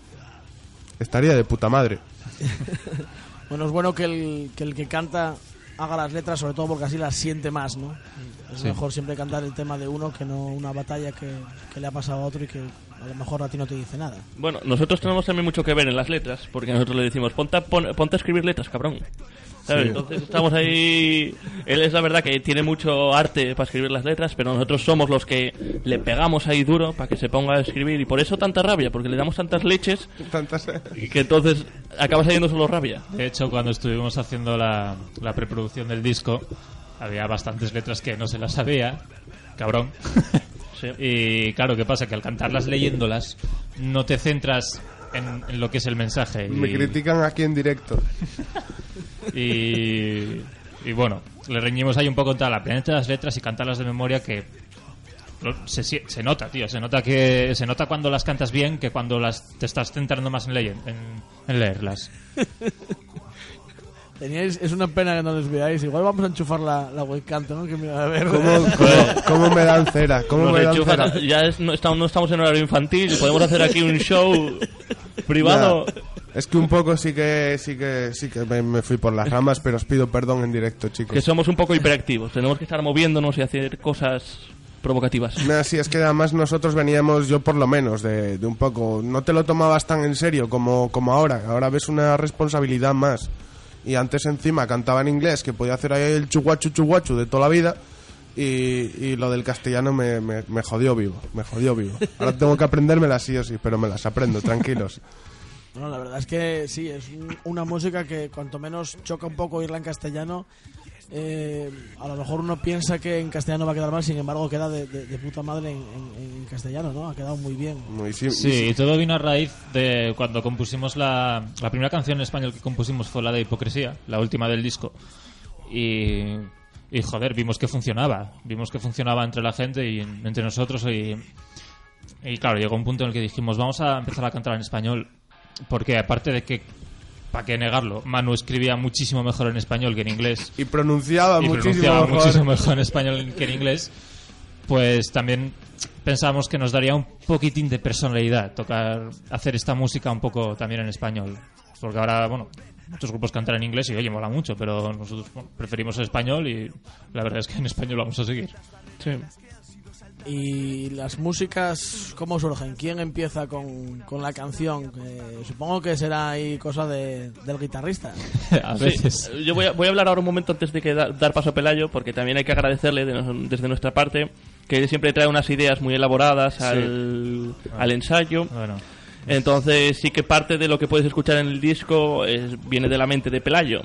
estaría de puta madre. Bueno, es bueno que el, que el que canta haga las letras, sobre todo porque así las siente más, ¿no? Es Sí. mejor siempre cantar el tema de uno que no una batalla que, que le ha pasado a otro y que a lo mejor a ti no te dice nada. Bueno, nosotros tenemos también mucho que ver en las letras, porque nosotros le decimos, ponte a, pon- ponte a escribir letras, cabrón. ¿Sabes? Sí. Entonces estamos ahí... Él es la verdad que tiene mucho arte para escribir las letras, pero nosotros somos los que le pegamos ahí duro para que se ponga a escribir, y por eso tanta rabia, porque le damos tantas leches Tantas- y que entonces acaba saliendo solo rabia. De hecho, cuando estuvimos haciendo la, la preproducción del disco, había bastantes letras que no se las sabía. Cabrón. Sí. Y claro, ¿qué pasa? Que al cantarlas leyéndolas, no te centras en, en lo que es el mensaje. Y, Me critican aquí en directo. y, y bueno, le reñimos ahí un poco contra la planeta de las letras y cantarlas de memoria que se, se nota, tío. Se nota que se nota cuando las cantas bien que cuando las te estás centrando más en, leer, en, en leerlas. Teníais, es una pena que no les veáis. Igual vamos a enchufar la, la webcam, tengo que mirar a ver. ¿Cómo, cómo, cómo me dan cera? ¿Cómo Nos me dan enchufan- cera? ya es- no, estamos, no estamos en horario infantil, podemos hacer aquí un show privado. Ya. Es que un poco sí que sí que sí que me, me fui por las ramas, pero os pido perdón en directo, chicos. Que somos un poco hiperactivos, tenemos que estar moviéndonos y hacer cosas provocativas. Nah, sí, es que además nosotros veníamos, yo por lo menos, de, de un poco... No te lo tomabas tan en serio como, como ahora. Ahora ves una responsabilidad más. Y antes encima cantaba en inglés, que podía hacer ahí el chuguachu chuguachu de toda la vida. Y, y lo del castellano me, me, jodió vivo, me jodió vivo. Ahora tengo que aprendérmelas sí o sí, pero me las aprendo, tranquilos. No, la verdad es que sí, es un- una música que cuanto menos choca un poco oírla en castellano. Eh, a lo mejor uno piensa que en castellano va a quedar mal, sin embargo queda de, de- de puta madre en, en- en castellano, ¿no? Ha quedado muy bien. Muy sim- Sí, y todo vino a raíz de cuando compusimos la, la primera canción en español que compusimos fue la de Hipocresía, la última del disco. Y, y joder, vimos que funcionaba. Vimos que funcionaba entre la gente y en- entre nosotros. Y, y claro, llegó un punto en el que dijimos, vamos a empezar a cantar en español. Porque aparte de que, para qué negarlo, Manu escribía muchísimo mejor en español que en inglés Y pronunciaba y muchísimo pronunciaba mejor. muchísimo mejor en español que en inglés, pues también pensamos que nos daría un poquitín de personalidad tocar, hacer esta música un poco también en español. Porque ahora, bueno, muchos grupos cantan en inglés y oye, mola mucho, pero nosotros bueno, preferimos el español y la verdad es que en español vamos a seguir. Sí. Y las músicas, ¿cómo surgen? ¿Quién empieza con, con la canción? Eh, supongo que será ahí cosa de, del guitarrista. a Sí, veces. yo voy a, voy a hablar ahora un momento antes de que da- dar paso a Pelayo, porque también hay que agradecerle de desde nuestra parte que él siempre trae unas ideas muy elaboradas al, al ensayo. Bueno, Entonces sí que parte de lo que puedes escuchar en el disco es- viene de la mente de Pelayo.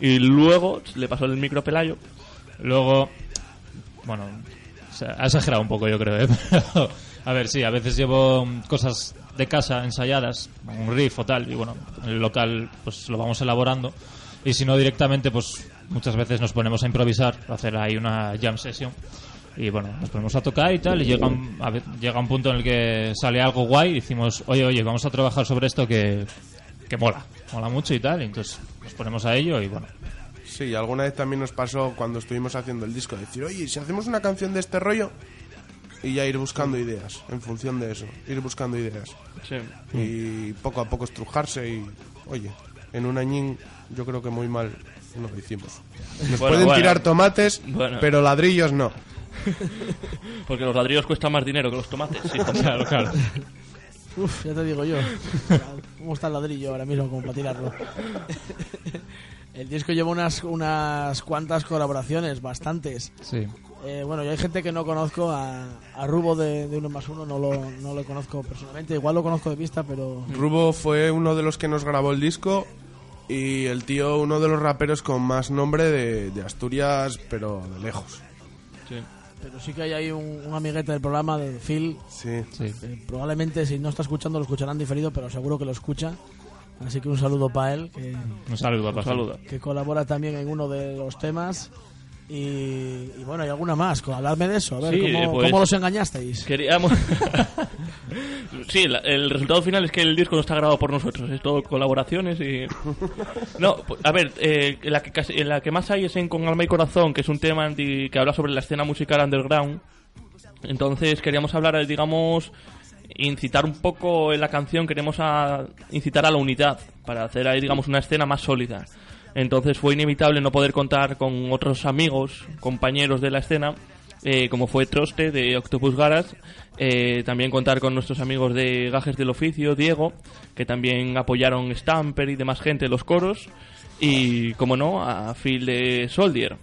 Y luego le pasó el micro a Pelayo. Luego, bueno, sea, ha exagerado un poco yo creo, ¿eh? A ver, sí, a veces llevo mm, cosas de casa ensayadas, un riff o tal, y bueno, en el local pues lo vamos elaborando. Y si no directamente, pues muchas veces nos ponemos a improvisar, a hacer ahí una jam session. Y bueno, nos ponemos a tocar y tal, y llega un punto en el que sale algo guay y decimos, oye, oye, vamos a trabajar sobre esto que, que mola, mola mucho y tal, y entonces nos ponemos a ello y bueno, Sí, alguna vez también nos pasó cuando estuvimos haciendo el disco decir, oye, si hacemos una canción de este rollo y ya ir buscando ideas en función de eso, ir buscando ideas Sí. y poco a poco estrujarse y, oye, en un añín yo creo que muy mal no lo hicimos. Nos Bueno, pueden bueno. tirar tomates, Bueno. pero ladrillos no. Porque los ladrillos cuestan más dinero que los tomates. sí. claro, claro. Uf, ya te digo yo. ¿Cómo está el ladrillo ahora mismo como para tirarlo? El disco lleva unas, unas cuantas colaboraciones, bastantes. Sí. Eh, bueno, yo hay gente que no conozco, a, a Rubo de, de Uno más Uno no lo, no lo conozco personalmente, igual lo conozco de vista, pero... Rubo fue uno de los que nos grabó el disco y el tío uno de los raperos con más nombre de, de Asturias, pero de lejos. Sí. Pero sí que hay ahí un, un amiguete del programa, de Phil, Sí. Sí. que probablemente si no está escuchando lo escucharán diferido, pero seguro que lo escucha. Así que un saludo para él, que, Un saludo, Un papá. saludo. que colabora también en uno de los temas. Y, y bueno, hay alguna más. Habladme de eso. A ver, Sí, ¿cómo, pues- cómo los engañasteis? Queríamos. sí, la- el resultado final es que el disco no está grabado por nosotros, es todo colaboraciones y. No, pues, a ver, eh, la, que casi- la que más hay es en Con Alma y Corazón, que es un tema anti- que habla sobre la escena musical underground. Entonces queríamos hablar, eh, digamos, incitar un poco en la canción, queremos a- incitar a la unidad para hacer ahí, digamos, una escena más sólida. Entonces fue inevitable no poder contar con otros amigos, compañeros de la escena, eh, como fue Troste de Octopus Garas, eh, también contar con nuestros amigos de Gajes del Oficio, Diego, que también apoyaron Stamper y demás gente en los coros, y, como no, a Phil de Soldier.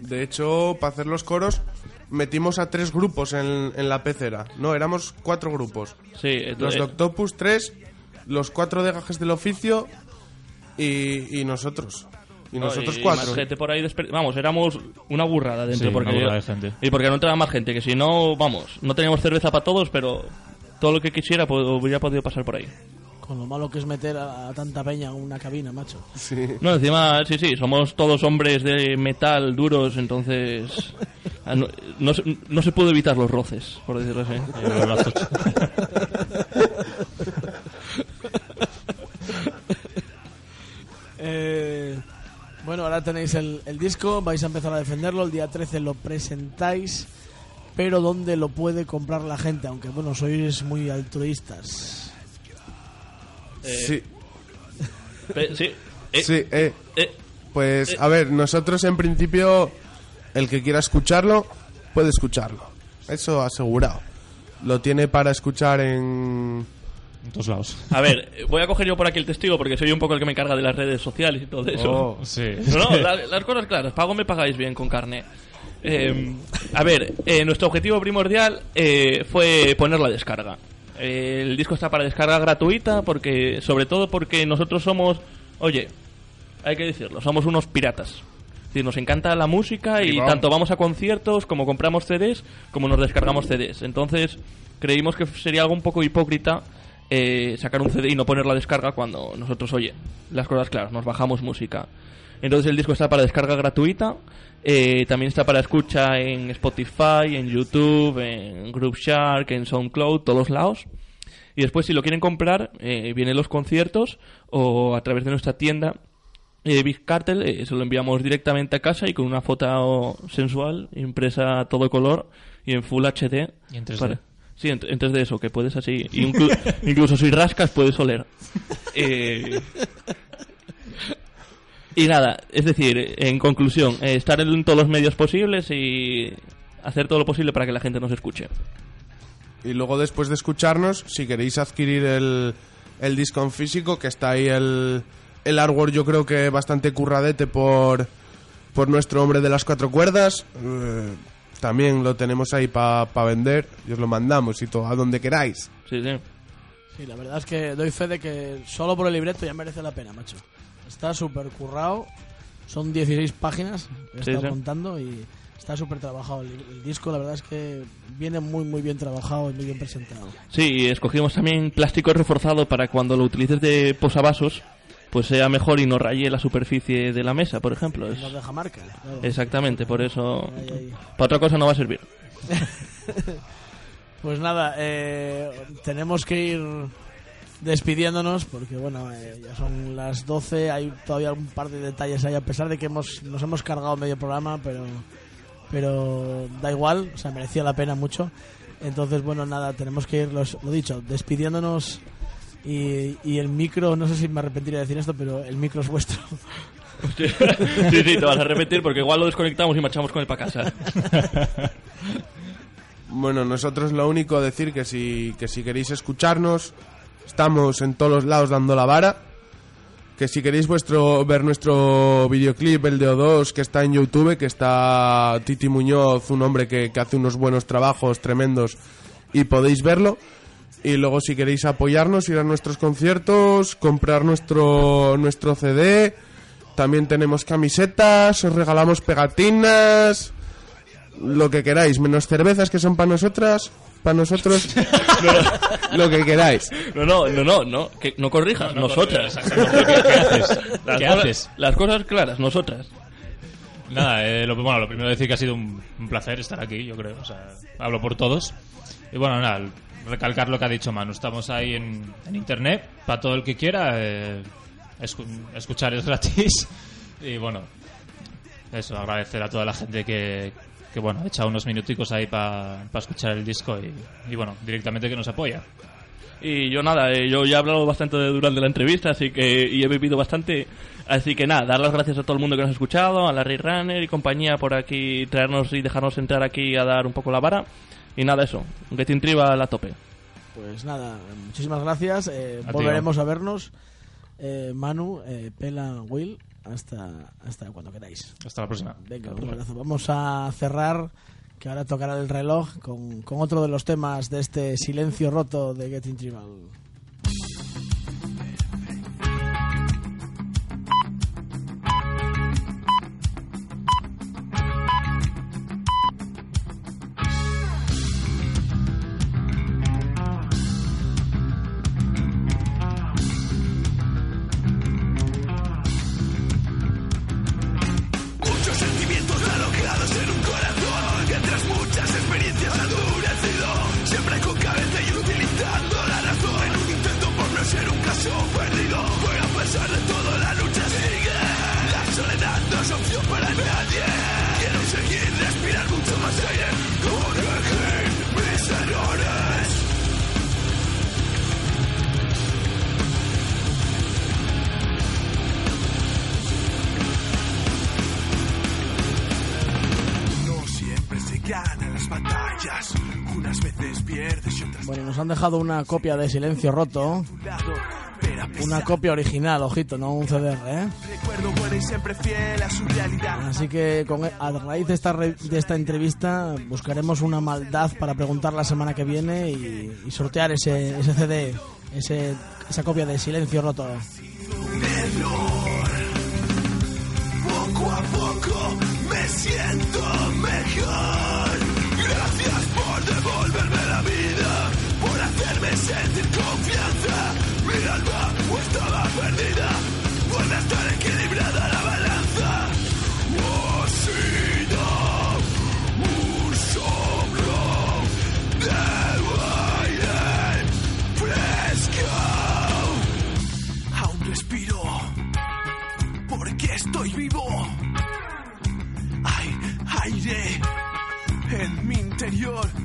De hecho, para hacer los coros, metimos a tres grupos en, en la pecera. No, éramos cuatro grupos. Sí, Los de Octopus, tres, los cuatro de gajes del oficio y, y nosotros. Y No, nosotros y cuatro. más gente por ahí desper- Vamos, éramos una burrada dentro. Sí, porque una burrada de gente. Y porque no entraba más gente, que si no, vamos, no teníamos cerveza para todos, pero todo lo que quisiera pues, hubiera podido pasar por ahí. Con lo malo que es meter a, a tanta peña en una cabina, macho. Sí. No, encima, sí, sí, somos todos hombres de metal duros, entonces no, no, se, no se pudo evitar los roces, por decirlo así. Y los brazos. Eh, bueno, ahora tenéis el, el disco, vais a empezar a defenderlo, el día 13 lo presentáis, pero ¿dónde lo puede comprar la gente? Aunque bueno, sois muy altruistas. Sí, Pe- sí, eh, sí, eh. eh, Pues, Eh. a ver, nosotros en principio, el que quiera escucharlo, puede escucharlo. Eso asegurado. Lo tiene para escuchar en... En todos lados. A ver, voy a coger yo por aquí el testigo porque soy un poco el que me encarga de las redes sociales y todo eso. Oh. Sí. No, no, la- las cosas claras. Pago me pagáis bien con carne. Eh, a ver, eh, nuestro objetivo primordial eh, fue poner la descarga. Eh, el disco está para descarga gratuita porque, sobre todo porque nosotros somos, oye, hay que decirlo, somos unos piratas. Es decir, nos encanta la música y vamos. tanto vamos a conciertos como compramos CDs como nos descargamos CDs. Entonces creímos que sería algo un poco hipócrita eh, sacar un CD y no poner la descarga cuando nosotros, oye, las cosas claras, nos bajamos música. Entonces el disco está para descarga gratuita, eh, también está para escucha en Spotify, en YouTube, en Group Shark, en SoundCloud, todos lados. Y después si lo quieren comprar, eh, vienen los conciertos o a través de nuestra tienda eh, Big Cartel, eh, se lo enviamos directamente a casa y con una foto sensual, impresa a todo color y en Full HD. Y en 3D. Para- Sí, en, en 3D eso, que puedes así. inclu- incluso si rascas puedes oler. Eh, y nada, es decir, en conclusión, eh, estar en todos los medios posibles y hacer todo lo posible para que la gente nos escuche. Y luego después de escucharnos, si queréis adquirir el, el disco en físico, que está ahí el, el artwork yo creo que bastante curradete por, por nuestro hombre de las cuatro cuerdas. eh, también lo tenemos ahí para vender y os lo mandamos y todo, a donde queráis. Sí, sí. Sí, la verdad es que doy fe de que solo por el libreto ya merece la pena, macho. Está súper currado, son 16 páginas que he Sí, estado sí. contando y está súper trabajado. El, el disco, la verdad es que viene muy, muy bien trabajado y muy bien presentado. Sí, y escogimos también plástico reforzado para cuando lo utilices de posavasos, pues sea mejor y no raye la superficie de la mesa, por ejemplo. Es- Nos deja marca. claro. exactamente, por eso... Ahí, ahí. Para otra cosa no va a servir. Pues nada, eh, tenemos que ir despidiéndonos porque bueno, eh, ya son las 12, hay todavía un par de detalles ahí a pesar de que hemos nos hemos cargado medio programa, pero pero da igual, o sea, merecía la pena mucho. Entonces, bueno, nada, tenemos que ir, los- lo dicho, despidiéndonos y, y el micro, no sé si me arrepentiría de decir esto, pero el micro es vuestro. sí, sí, te vas a repetir porque igual lo desconectamos y marchamos con él para casa. Bueno, nosotros lo único decir que si, que si queréis escucharnos, estamos en todos los lados dando la vara. Que si queréis vuestro ver nuestro videoclip, el de O2, que está en YouTube, que está Titi Muñoz, un hombre que, que hace unos buenos trabajos tremendos, y podéis verlo. Y luego si queréis apoyarnos, ir a nuestros conciertos, comprar nuestro, nuestro CD. También tenemos camisetas, os regalamos pegatinas, lo que queráis, menos cervezas que son para nosotras, para nosotros, lo que queráis. No, no, no, no, no, que no corrijas, nosotras. ¿Qué haces? Las ¿Qué cosas- haces? Las cosas claras, nosotras. Nada, eh, lo, bueno, lo primero decir que ha sido un, un placer estar aquí, yo creo. O sea, hablo por todos. Y bueno, nada, recalcar lo que ha dicho Manu. Estamos ahí en, internet para todo el que quiera. eh, escu- escuchar es gratis. Y bueno, eso, agradecer a toda la gente que, que bueno, ha echado unos minuticos ahí para escuchar el disco y, y bueno, directamente que nos apoya. Y yo nada, eh, yo ya he hablado bastante de- durante la entrevista, así que y he bebido bastante, así que nada, dar las gracias a todo el mundo que nos ha escuchado, a la Ray Runner y compañía por aquí traernos y dejarnos entrar aquí a dar un poco la vara. Y nada, eso, Getting Triba a la tope. Pues nada, muchísimas gracias. eh, A volveremos a vernos. Eh, Manu, eh, Pela, Will, hasta, hasta cuando queráis. Hasta la próxima. Venga, un abrazo. Vamos a cerrar, que ahora tocará el reloj, con, con otro de los temas de este silencio roto de Getting Tribal. Nos han dejado una copia de Silencio Roto, una copia original, ojito, no un CDR, ¿eh? Así que con, a raíz de esta, re- de esta entrevista buscaremos una maldad para preguntar la semana que viene y, y sortear ese, ese CD, ese, esa copia de Silencio Roto. Poco a poco me siento mejor. Estar equilibrada la balanza. Ha sido un soplo de aire fresco. Aún respiro porque estoy vivo. Hay aire en mi interior.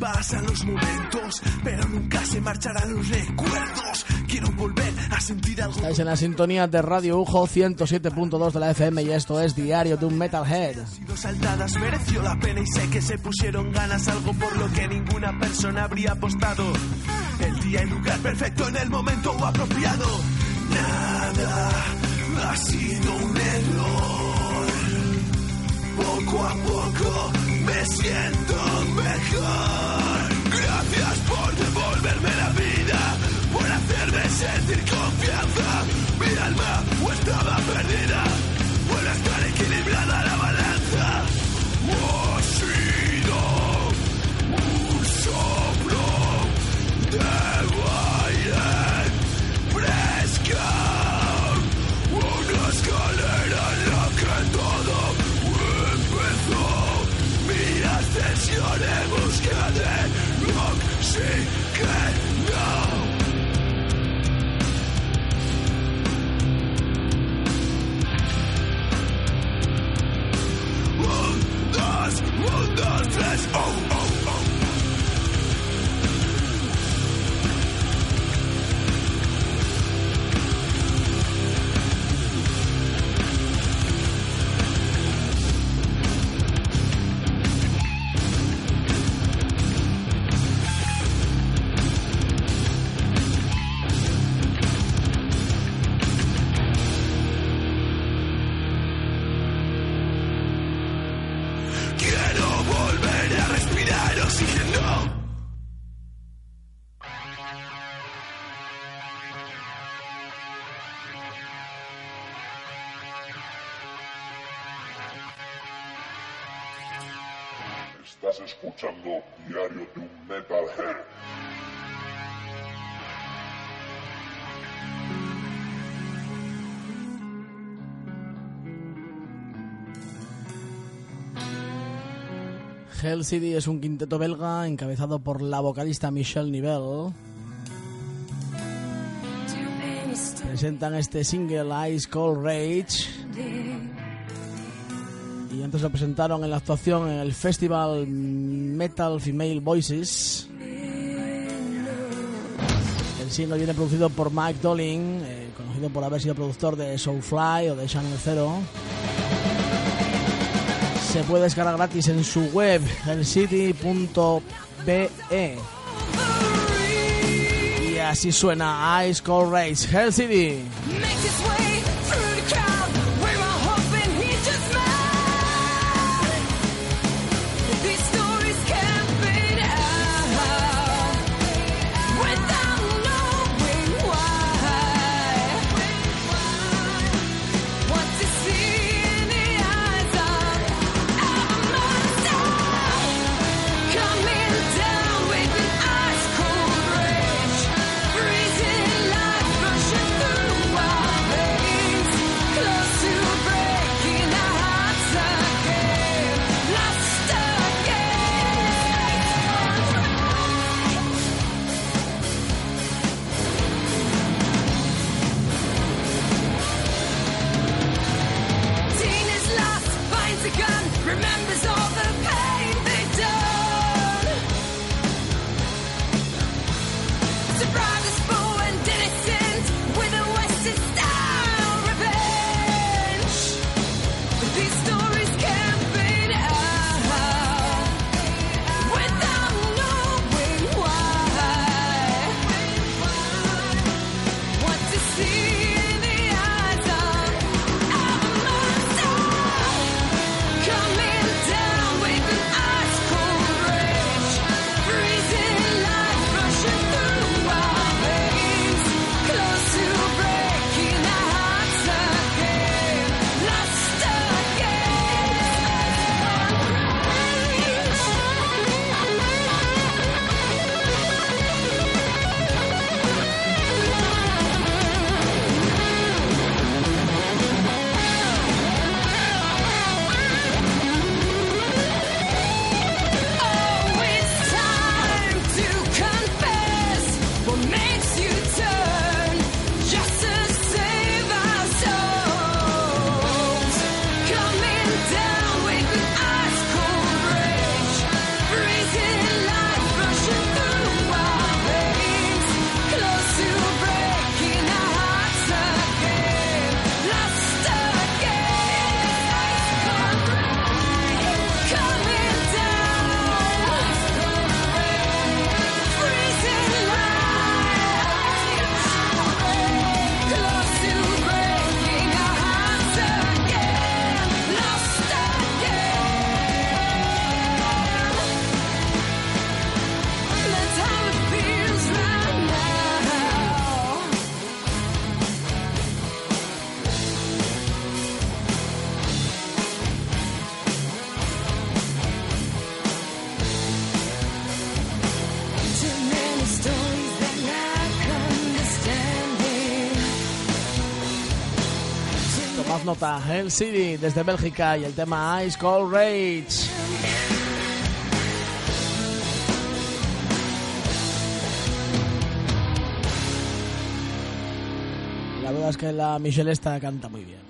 Pasan los momentos, pero nunca se marcharán los recuerdos. Quiero volver a sentir algo. Estáis en la sintonía de Radio Ujo 107.2 de la FM y esto es Diario de un Metalhead. sido saltadas mereció la pena y sé que se pusieron ganas algo por lo que ninguna persona habría apostado. El día y lugar perfecto en el momento apropiado. Nada ha sido un error. Poco a poco me siento mejor. Gracias por devolverme la vida, por hacerme sentir confianza. Mi alma no estaba perdida, vuelve a estar equilibrada la balanza. Un soplo escuchando Diario de un Metalhead. Hell City es un quinteto belga encabezado por la vocalista Michelle Nivelle. Presentan este single Ice Cold Rage y antes lo presentaron en la actuación en el festival Metal Female Voices. El single viene producido por Mike Dolling, eh, conocido por haber sido productor de Soulfly o de Channel Zero. Se puede descargar gratis en su web, hellcity.be. Y así suena Ice Cold Rage, Hell City. Nota, Hell City desde Bélgica y el tema Ice Cold Rage. La verdad es que la Michelle esta canta muy bien.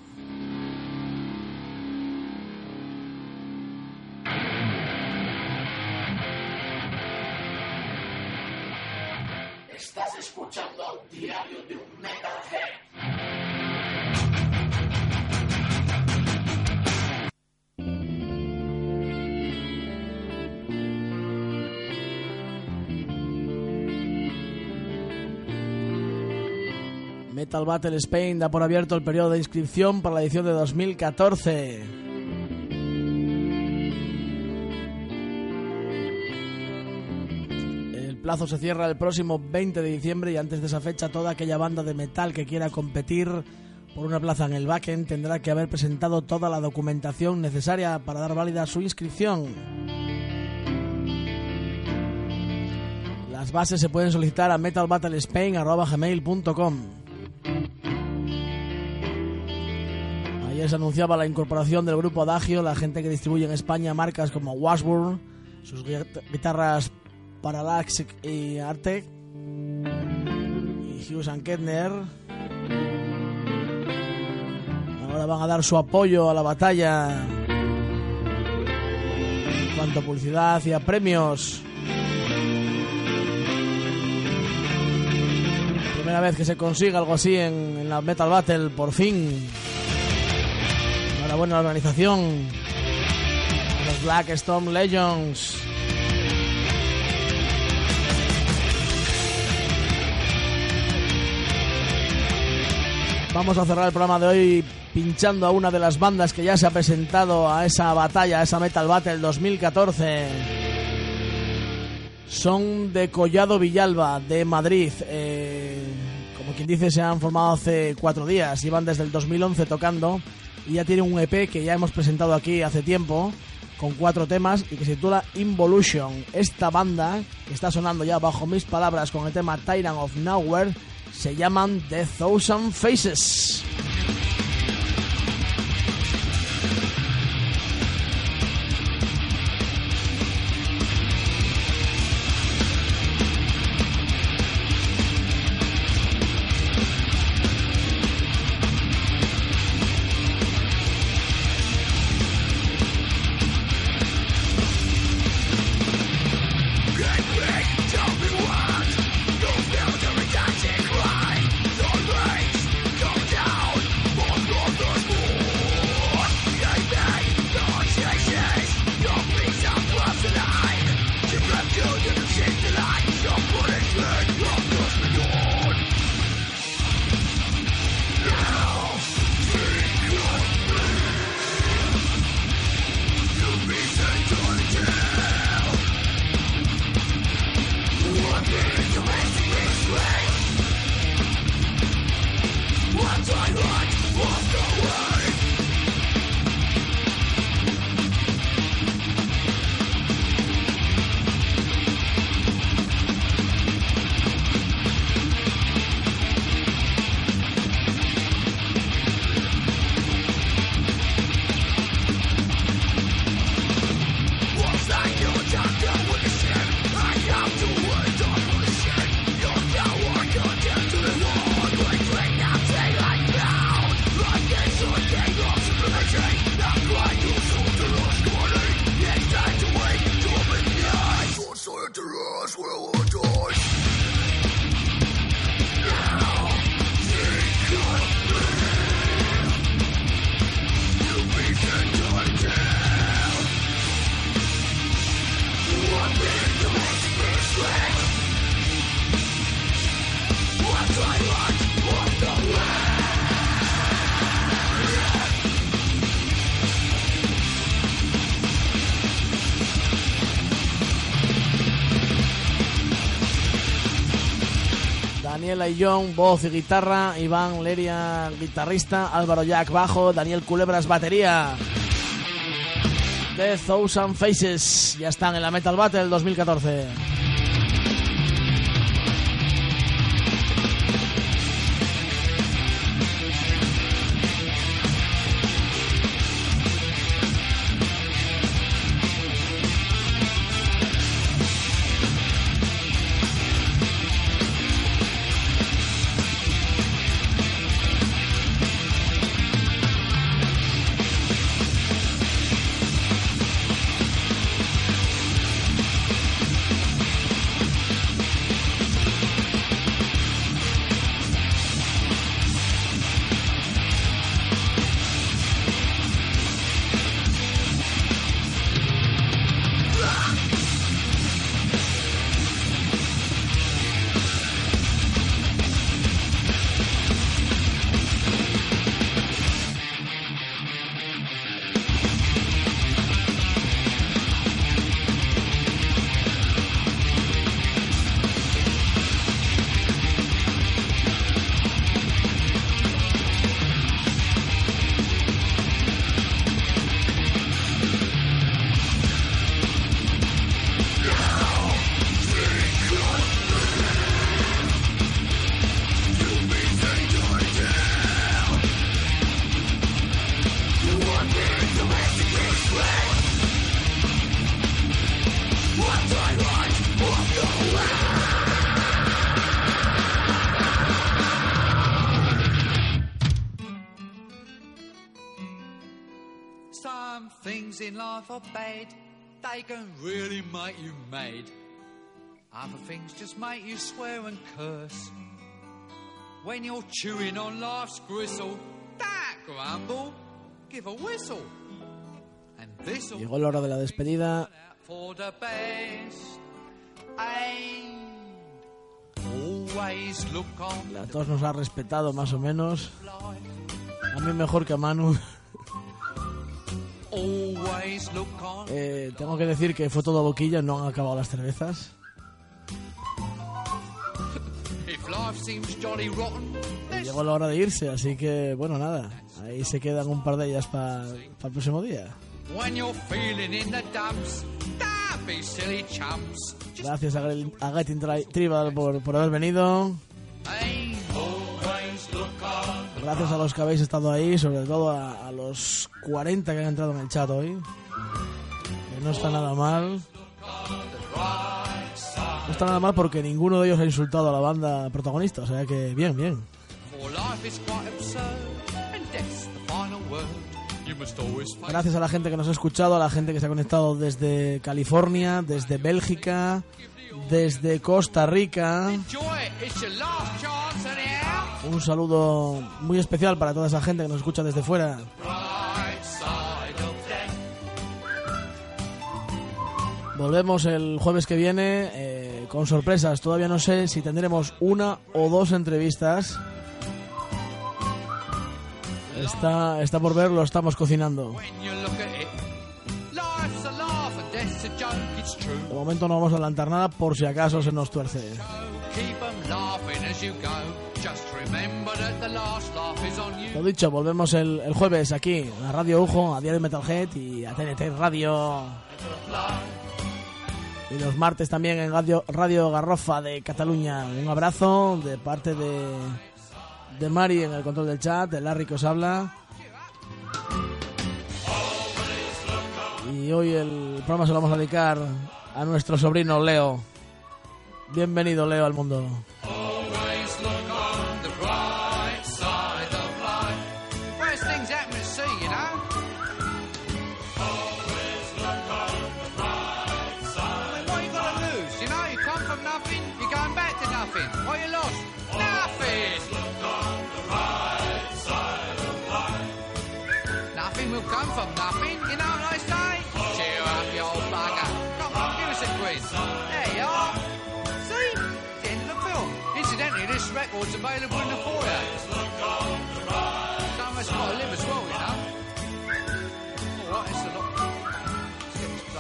Metal Battle Spain da por abierto el periodo de inscripción para la edición de 2014. El plazo se cierra el próximo 20 de diciembre y antes de esa fecha toda aquella banda de metal que quiera competir por una plaza en el backend tendrá que haber presentado toda la documentación necesaria para dar válida su inscripción. Las bases se pueden solicitar a metalbattlespain.com. Ayer se anunciaba la incorporación del grupo Adagio, la gente que distribuye en España marcas como Washburn, sus gui- guitarras Parallax y Artec, y Hughes Kettner. Ahora van a dar su apoyo a la batalla en cuanto a publicidad y a premios. Primera vez que se consiga algo así en, en la Metal Battle, por fin. Enhorabuena a la organización. A los Black Storm Legends. Vamos a cerrar el programa de hoy pinchando a una de las bandas que ya se ha presentado a esa batalla, a esa Metal Battle 2014. Son de Collado Villalba, de Madrid. Eh, como quien dice, se han formado hace cuatro días. Llevan desde el 2011 tocando y ya tienen un EP que ya hemos presentado aquí hace tiempo con cuatro temas y que se titula Involution. Esta banda, que está sonando ya bajo mis palabras con el tema Tyrant of Nowhere, se llaman The Thousand Faces. John, voz y guitarra, Iván Leria, guitarrista, Álvaro Jack, bajo, Daniel Culebras, batería. The Thousand Faces, ya están en la Metal Battle 2014. Just make you swear and curse. When you're chewing on life's gristle, grumble, give a whistle. And this'll Llegó la hora de la despedida. for the best. And always look on A todos nos ha respetado más o menos. A mí mejor que a Manu. Eh, tengo que decir que fue todo boquilla, no han acabado las cervezas. Llegó la hora de irse, así que bueno, nada. Ahí se quedan un par de ellas para el próximo día. When you're feeling in the dumps, don't be silly chumps. Gracias a, Getting Tri- Tribal por, por haber venido. Gracias a los que habéis estado ahí, sobre todo a, a los 40 que han entrado en el chat hoy. Que no está nada mal. No está nada mal porque ninguno de ellos ha insultado a la banda protagonista, o sea que bien, bien. Gracias a la gente que nos ha escuchado, a la gente que se ha conectado desde California, desde Bélgica, desde Costa Rica. Un saludo muy especial para toda esa gente que nos escucha desde fuera. Volvemos el jueves que viene eh, con sorpresas. Todavía no sé si tendremos una o dos entrevistas. Está, está por ver, lo estamos cocinando. De momento no vamos a adelantar nada por si acaso se nos tuerce. Lo dicho, volvemos el, el jueves aquí a Radio Ujo, a Diario Metalhead y a TNT Radio. Y los martes también en Radio, Garrofa de Cataluña. Un abrazo de parte de, de Mari en el control del chat, de Larry que os habla. Y hoy el programa se lo vamos a dedicar a nuestro sobrino Leo. Bienvenido Leo al mundo. Record's available in the foyer.